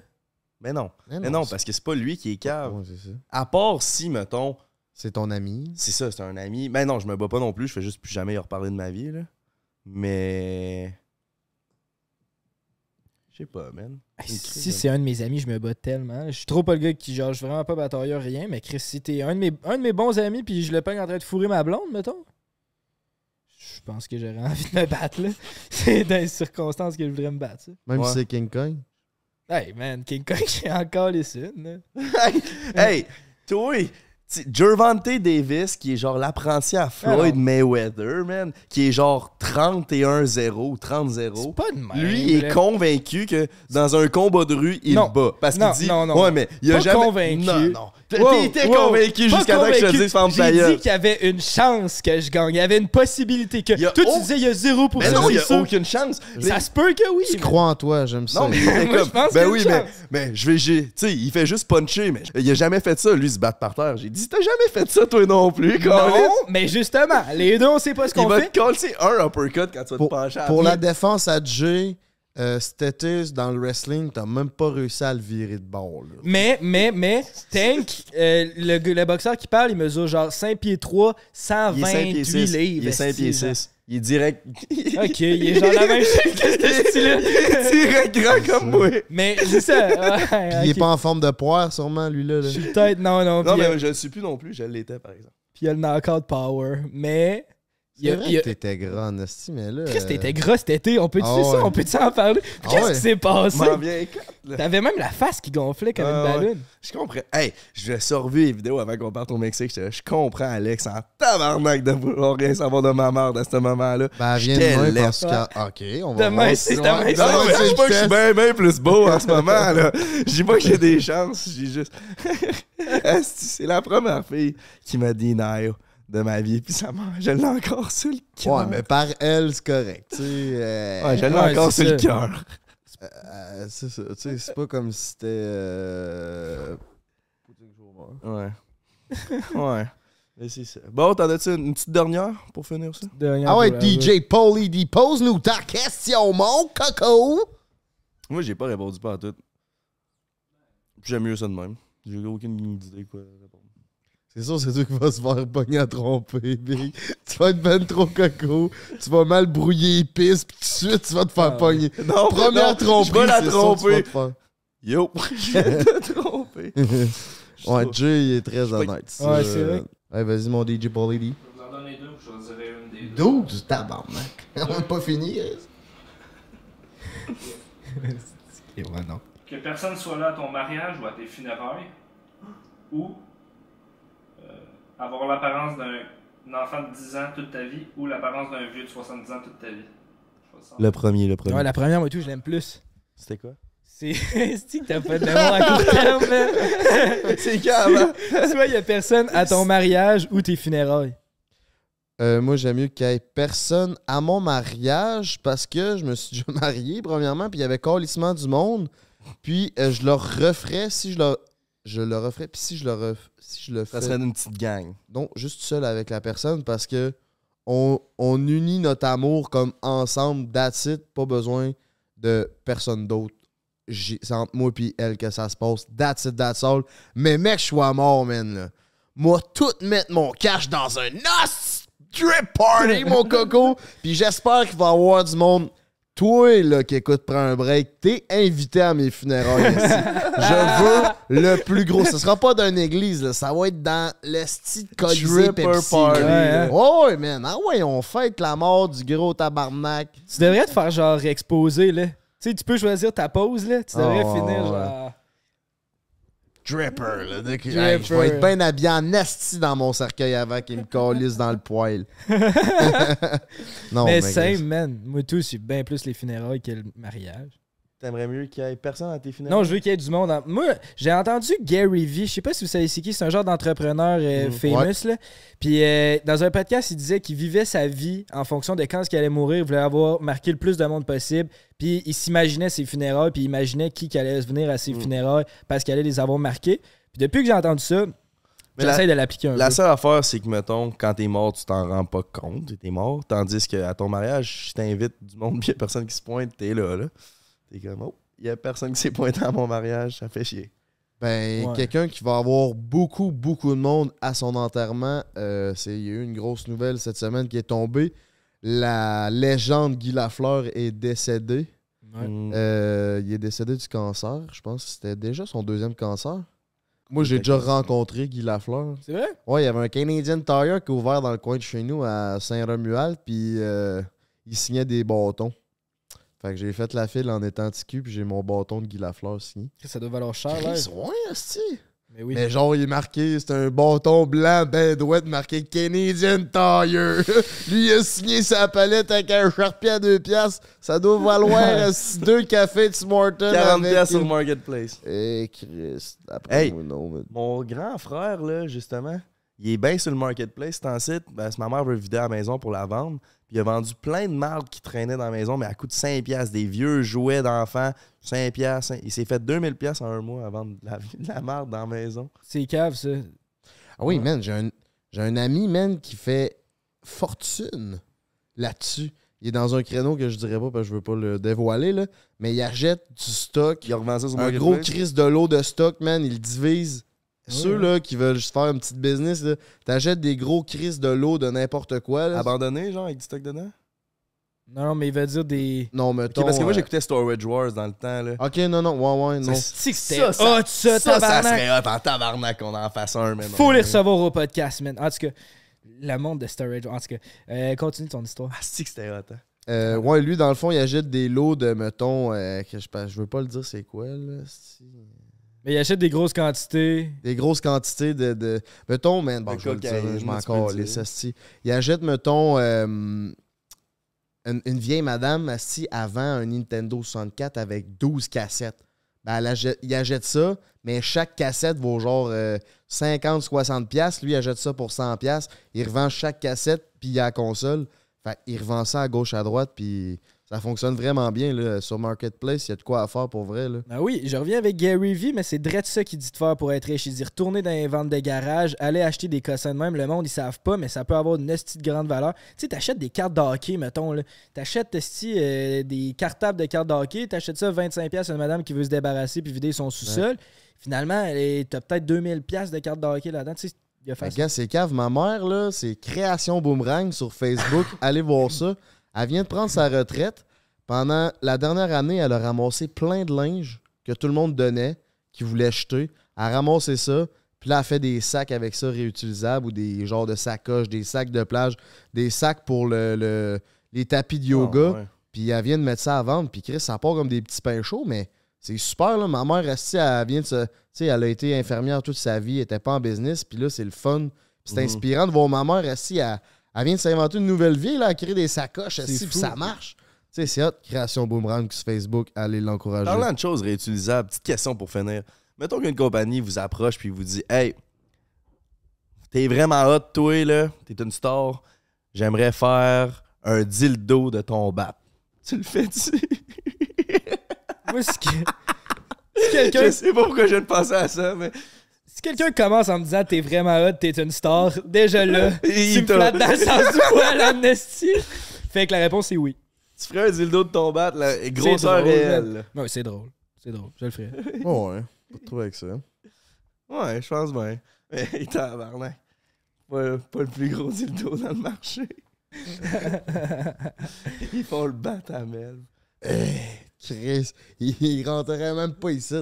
Mais non. Mais Mais non, parce que c'est pas lui qui est cave. Ouais, c'est ça. À part si, mettons, C'est ton ami. c'est ça, c'est un ami. Mais non, je me bats pas non plus, je fais juste plus jamais y reparler de ma vie, là. Mais. Sais pas, man. Si c'est un de mes amis, je me bats tellement. Je suis trop pas le gars qui, genre, je suis vraiment pas batailleur, rien. Mais Chris, si t'es un de mes, un de mes bons amis, puis je le peins en train de fourrer ma blonde, mettons. Je pense que j'aurais [laughs] envie de me battre, là. [laughs] C'est dans les circonstances que je voudrais me battre, ça. Même Ouais. si c'est King Kong. Hey, man, King Kong, [laughs] j'ai encore les unes, là. hey, hey, toi, Gervonta Davis, qui est genre l'apprenti à Floyd Ah non. Mayweather, man, qui est genre 31-0 ou 30-0. C'est pas de. Lui, il est convaincu que dans un combat de rue, il Non. bat. Parce qu'il Non, dit. non, non. Ouais, mais il a Pas jamais. convaincu. Non, non. T'es Wow, t'es wow, convaincu jusqu'à temps que je te dise, ferme ta J'ai dit qu'il y avait une chance que je gagne. Il y avait une possibilité que. Il Toi, tu disais il y a 0%. Mais non, il n'y a aucune chance. Ça se peut que oui. Tu mais- crois en toi, j'aime ça. Non, mais [laughs] il était Moi, comme, je pense ben oui, mais, mais je vais, j'ai- tu sais, il fait juste puncher, mais il a jamais fait ça, lui, se battre par terre. J'ai dit, t'as jamais fait ça, toi non plus, Non, mais justement, les deux, on sait pas ce Il qu'on va fait. te coller un uppercut quand tu vas te Pour, pencher pour la la défense à Jay, euh, Status dans le wrestling, t'as même pas réussi à le virer de bord. Là. Mais, mais, mais, Tank, euh, le, boxeur qui parle, il mesure genre 5 pieds 3, Il est 5 pieds 128 6. livres. Il est 5 pieds esti, genre. 6. Il est direct. Ok, il est genre la même chose que ce style-là. direct grand comme moi. Mais c'est ça. ouais, Puis il est pas en forme de poire, sûrement, lui-là. là. Je suis peut-être. Non, non. Non, mais euh, je le suis plus non plus, je l'étais par exemple. puis il y a le knockout power. Mais. Il a- vrai a- que t'étais grand, esti, mais là... Chris, euh, t'étais gros cet été. On peut-tu Ah dire ça? ouais. On peut-tu en parler? Ah Qu'est-ce ouais. qui s'est passé? T'avais même la face qui gonflait comme Ah une ouais. ballonne. Je comprends. Hey, je vais surveiller les vidéos avant qu'on parte au Mexique. Je comprends Alex en tabarnak de vouloir rien savoir de ma mère à ce moment-là. Ben, Je viens parce que... OK, on va Demain, voir c'est si- demain, Ouais, c'est Non, non, mais je dis pas que je suis bien, bien plus beau en ce moment, là. Je dis pas que j'ai des chances. J'ai juste. [laughs] C'est la première fille qui m'a dit Nayo de ma vie. Puis ça m'a. Je l'ai encore sur le cœur. Ouais, mais par elle, c'est correct. Tu sais, euh, Ouais, je l'ai Ouais, encore sur le cœur. euh, c'est ça. Tu sais, c'est pas comme si c'était... euh, Ouais. [laughs] ouais. Mais c'est ça. Bon, t'en as-tu une petite dernière pour finir ça? Dernière Ah ouais. DJ Paulie D, pose-nous ta question, mon coco! Moi, j'ai pas répondu pas à tout. Puis J'aime mieux ça de même. J'ai aucune idée quoi. C'est sûr, c'est toi qui vas se faire pogner à tromper, Big. Tu vas être ben trop coco, tu vas mal brouiller les pistes, puis tout de suite, tu vas te faire Ah. pogner. Non, Première non, tromperie, Je vais la c'est sûr, tu vas tromper. te faire. Yo, je vais te tromper. [laughs] [laughs] Ouais, Jay, il est très honnête. Ouais, c'est vrai. Ouais, vas-y, mon DJ Paulie D. Je vais vous en donner deux, je choisirai une des deux. 12, tabarnak. [laughs] On n'a pas fini. hein. Et ouais, non. Que personne soit là à ton mariage ou à tes funérailles, ou avoir l'apparence d'un enfant de 10 ans toute ta vie, ou l'apparence d'un vieux de 70 ans toute ta vie. Le premier, le premier. Ouais, la première, moi, tout, je l'aime plus. C'était quoi? C'est [laughs] c'est que t'as pas de mémoire à court terme, man? [laughs] C'est calme, hein? [laughs] Soit il y a personne à ton mariage ou tes funérailles. Euh, moi, j'aime mieux qu'il y ait personne à mon mariage parce que je me suis déjà marié, premièrement, puis il y avait calissement du monde. Puis euh, je le referais si je le. Je le referais, puis si je le ref- si je le fais. Ça serait une petite gang. Non, juste seul avec la personne parce que on, on unit notre amour comme ensemble, that's it, pas besoin de personne d'autre. C'est entre moi et elle que ça se passe. That's it, that's all. Mais mec, je sois mort, man. Là. Moi, tout mettre mon cash dans un os drip party, mon [laughs] coco. Puis j'espère qu'il va y avoir du monde. Toi, là, qui écoute, prends un break. T'es invité à mes funérailles ici. Je veux le plus gros. Ce sera pas d'une église, là. ça va être dans le style Colisée Pepsi. party. Ouais. Oh, ouais, man. Ah ouais, on fête la mort du gros tabarnak. Tu devrais te faire genre exposer, là. Tu sais, tu peux choisir ta pause, là. Tu devrais Oh, finir ouais. genre. Dripper, là. Dripper. Hey, je vais être bien habillé en esti dans mon cercueil avant qu'il me calisse dans le poil. [laughs] non, mais mais same, man. Moi, tout, c'est bien plus les funérailles que le mariage. T'aimerais mieux qu'il y ait personne à tes funérailles? Non, je veux qu'il y ait du monde. en- Moi, j'ai entendu Gary Vee. Je sais pas si vous savez c'est qui. C'est un genre d'entrepreneur euh, Mm. famous. Là. Puis euh, dans un podcast, il disait qu'il vivait sa vie en fonction de quand est-ce qu'il allait mourir. Il voulait avoir marqué le plus de monde possible. Puis il s'imaginait ses funérailles. Puis il imaginait qui qui allait venir à ses Mm. funérailles parce qu'il allait les avoir marqués. Puis depuis que j'ai entendu ça, la- j'essaie de l'appliquer un La peu. seule affaire, c'est que, mettons, quand t'es mort, tu t'en rends pas compte, t'es mort. Tandis qu'à ton mariage, je t'invite du monde, [laughs] puis y a personne qui se pointe, t'es là, là. T'es comme, oh, y a personne qui s'est pointé à mon mariage, ça fait chier. Ben, Ouais. quelqu'un qui va avoir beaucoup, beaucoup de monde à son enterrement. euh, c'est- Il y a eu une grosse nouvelle cette semaine qui est tombée. La légende Guy Lafleur est décédé. Ouais. Mm. Euh, il est décédé du cancer. Je pense que c'était déjà son deuxième cancer. Moi, j'ai déjà rencontré Guy Lafleur. C'est vrai? Ouais, il y avait un Canadian Tire qui est ouvert dans le coin de chez nous à Saint-Romuald, puis euh, il signait des bâtons. Fait que j'ai fait la file en étant ticu, puis j'ai mon bâton de Guy Lafleur signé. Ça doit valoir cher, là. Ouais. Mais oui. Mais genre, il est marqué, c'est un bâton blanc, ben douette, marqué Canadian Tire. [laughs] Lui, il a signé sa palette avec un charpie à deux piastres. Ça doit valoir [laughs] deux cafés de Tim Hortons 40 avec piastres sur Marketplace. Eh, Chris, après Hey. non, mais- Mon grand frère, là, justement, il est bien sur le Marketplace, c'est en site. Ben, si ma mère veut vider la maison pour la vendre. Puis il a vendu plein de marques qui traînaient dans la maison, mais à coût de 5$, piastres, des vieux jouets d'enfants, 5$. piastres. Il s'est fait 2000$ piastres en un mois à vendre de la, [laughs] de la marde dans la maison. C'est cave, ça. Ah oui, man, j'ai un, j'ai un ami, man, qui fait fortune là-dessus. Il est dans un créneau que je dirais pas parce que je veux pas le dévoiler, là, mais il achète du stock. Il a revendu ça sur un gros crise de lot de stock, man. Il divise. Ceux là qui veulent juste faire une petite business, là, t'achètes des gros crises de lot de n'importe quoi. Là. Abandonné, genre, avec du stock dedans? Non, non, mais il veut dire des. Non, mettons. parce que moi, euh, j'écoutais Storage Wars dans le temps, là. Ok, non, non, ouais, ouais, non. Si que c'était Ça, ça- hot, ça, Ça, ça serait hot en tabarnak qu'on en fasse un, mais non. Faut les recevoir au podcast, man. En tout cas, la monde de Storage. En tout cas, euh, continue ton histoire. Ah, c'est que c'était hot, hein. Euh, ouais, lui, dans le fond, il achète des lots de, mettons, euh, que je, je veux pas le dire c'est quoi, là. Mais il achète des grosses quantités. Des grosses quantités de. de mettons, man, bon, De je vais le dire, cocaïne, je m'en tu peux le calais, dire. ça, c'ti. Il achète, mettons, euh, une, une vieille madame, asti, avant un Nintendo 64 avec 12 cassettes. Ben, elle achète- il achète ça, mais chaque cassette vaut genre euh, 50-60$. piastres. Lui, il achète ça pour 100$. piastres. Il revend chaque cassette, puis il y a la console. Fait il revend ça à gauche, à droite, puis ça fonctionne vraiment bien. Là. Sur Marketplace, il y a de quoi à faire pour vrai. Là. Ah oui, je reviens avec Gary Vee, mais c'est direct ça qu'il dit de faire pour être riche. Il dit retourner dans les ventes de garage, aller acheter des cossins de même. Le monde, ils savent pas, mais ça peut avoir une de grande valeur. Tu sais, t'achètes des cartes de hockey, mettons. là. T'achètes euh, des cartables de cartes de hockey, t'achètes ça 25$ à une madame qui veut se débarrasser puis vider son sous-sol. Finalement, elle est- t'as peut-être 2000$ de cartes de hockey là-dedans. Tu sais, il a fait ça. c'est cave. Ma mère, là, c'est Création Boomerang sur Facebook. [laughs] Allez voir ça. Elle vient de prendre sa retraite. Pendant la dernière année, elle a ramassé plein de linge que tout le monde donnait, qui voulait jeter. Elle a ramassé ça. Puis là, elle fait des sacs avec ça réutilisables ou des genres de sacoches, des sacs de plage, des sacs pour le, le- les tapis de yoga. Ah. Puis elle vient de mettre ça à vendre. Puis Chris, ça part comme des petits pains chauds, mais c'est super. Là. Ma mère, esti, elle vient de se. Tu sais, elle a été infirmière toute sa vie, elle était pas en business. Puis là, c'est le fun. C'est Mhm. inspirant de voir ma mère, esti, elle, elle vient de s'inventer une nouvelle vie, là, elle crée des sacoches, C'est fou. ça marche. sais, c'est hot, création boomerang sur Facebook, allez l'encourager. Parlant de choses réutilisables, petite question pour finir. Mettons qu'une compagnie vous approche puis vous dit Hey, t'es vraiment hot, toi, là, t'es une star, j'aimerais faire un dildo de ton bat. [laughs] Tu le fais-tu? Moi, si, que- [laughs] si quelqu'un Je sais pas pourquoi je viens de penser à ça, mais. Si quelqu'un commence en me disant t'es vraiment hot, t'es une star, déjà là, Il [laughs] tu me flattes dans le sens du poil, amnesty. Fait que la réponse est oui. Tu ferais un dildo de ton bat, là, et grosseur réelle. là. Ouais, c'est drôle. C'est drôle, je le ferai. [laughs] Oh, ouais, pas de trouble avec ça. Ouais, je pense bien. Mais [laughs] tabarnak. Pas, pas le plus gros dildo dans le marché. Ils font le bat à Mel. Chris, il, il rentrerait même pas ici.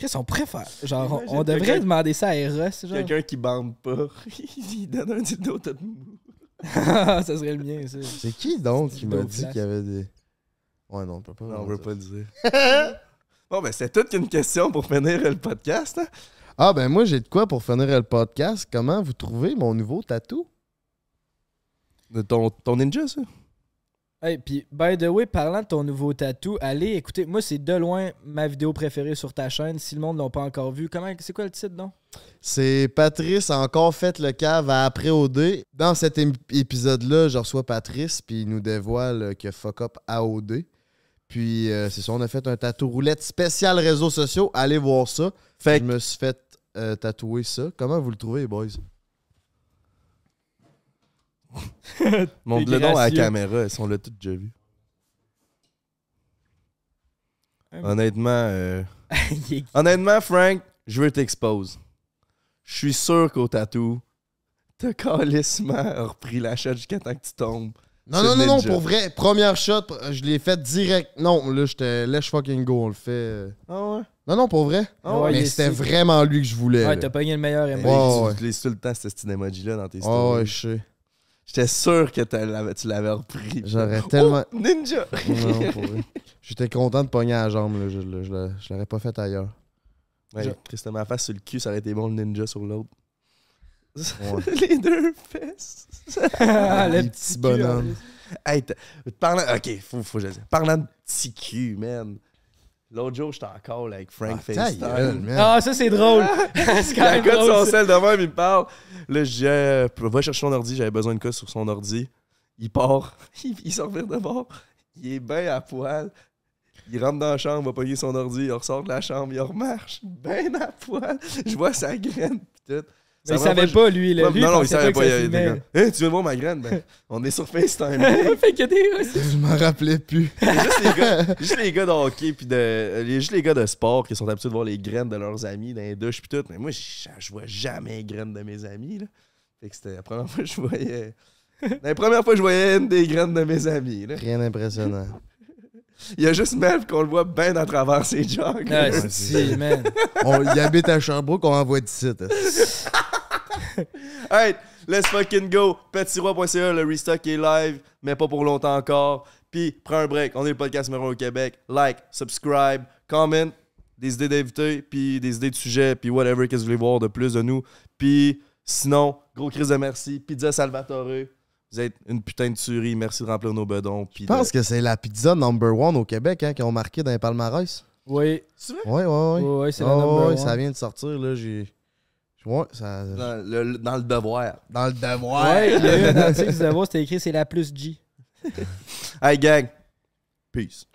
Chris, on préfère. Genre, on, devrait demander ça à Eros, genre. Quelqu'un qui bande pas, [laughs] il donne un dildo tout mou. [laughs] ça serait le mien, ça. C'est qui donc qui m'a dit qu'il y avait des. Ouais, non, on peut pas. Non, on veut pas le dire. [laughs] bon, ben, c'est toute qu'une question pour finir le podcast. Hein? Ah, ben moi, j'ai de quoi pour finir le podcast. Comment vous trouvez mon nouveau tatou? De ton, ton ninja, ça? Hey, puis, by the way, parlant de ton nouveau tatou, allez écoutez, moi, c'est de loin ma vidéo préférée sur ta chaîne. Si le monde l'a pas encore vu, comment, c'est quoi le titre, non? C'est Patrice a encore fait le cave à après OD. Dans cet épisode-là, je reçois Patrice, puis il nous dévoile que fuck up AOD. Puis euh, c'est ça, on a fait un tatou roulette spécial réseaux sociaux. Allez voir ça. Fait Je me suis fait euh, tatouer ça. Comment vous le trouvez, boys? [laughs] Montre le nom à la caméra, ils sont là tous déjà vus. Honnêtement, euh, [laughs] honnêtement, Frank, je veux t'expose. Je suis sûr qu'au tatou, t'as calissement repris la shot jusqu'à temps que tu tombes. Non, non, non, non, pour vrai. Première shot, je l'ai fait direct. Non, là, j'étais let's fucking go, on le fait. euh. Ah ouais? Non, non, pour vrai. Ah Ouais, Mais c'était vraiment lui que je voulais. Ouais, t'as pogné le meilleur emoji. Ouais, tu ouais. utilises tout le temps ce petit emoji-là dans tes Ah stories. ouais, je sais. J'étais sûr que tu l'avais repris. J'aurais tellement. Oh, ninja! J'étais content de pogner à la jambe, là. Je, je, je l'aurais- je l'aurais pas fait ailleurs. Ouais, Je- Tristan, ma face sur le cul, ça aurait été bon le ninja sur l'autre. Ouais. [laughs] Les deux fesses. Ah, le Les petit bonhommes. Hey, parlant. Ok, faut, faut que je. Parlant de petit cul, man. L'autre jour, j'étais en call avec Frank Ah, FaceTime. Ah, ça, c'est drôle. [laughs] [laughs] c'est quand même drôle, son sel de même, il me parle. Là, je dis, euh, va chercher son ordi, j'avais besoin de quoi sur son ordi. Il part, [laughs] il, il sort vers de bord. Il est bien à poil. Il rentre dans la chambre, va pogner son ordi, il ressort de la chambre, il remarche, bien à poil. Je vois sa graine, pis tout. Mais il savait pas, lui. Là. Lui, non, non, il pensait savait que pas. Il était filmait. comme, Hey, tu veux voir ma graine? Ben, [laughs] on est sur FaceTime. [laughs] fait a des... Je m'en rappelais plus. [laughs] juste, les gars, juste les gars de hockey puis de euh, les- juste les gars de sport qui sont habitués de voir les graines de leurs amis dans les douches puis tout mais moi je, je vois jamais les graines de mes amis là. fait que c'était la première fois que je voyais la première fois que je voyais une des graines de mes amis là. Rien d'impressionnant. Il y a juste Mel qu'on le voit bien à travers ses jogs Ah, si, man. On, il habite à Sherbrooke, on envoie d'ici. [laughs] hey let's fucking go petitroi.ca le restock est live mais pas pour longtemps encore puis prends un break on est le podcast numéro au Québec like subscribe comment des idées d'invités, puis des idées de sujets, puis whatever, qu'est-ce que vous voulez voir de plus de nous. Puis sinon, gros crise de merci. Pizza Salvatore, vous êtes une putain de tuerie. Merci de remplir nos bedons. Je pense que c'est la pizza number one au Québec hein, qui ont marqué dans les palmarès. Oui. Ouais, ouais, ouais. Ouais, ouais, c'est la number one. ça vient de sortir, là. J'ai. Ouais, ça. dans le, dans le devoir. Dans le devoir. Ouais, il y a eu [laughs] un article de voir, c'était écrit c'est la plus G. [laughs] Hey gang, peace.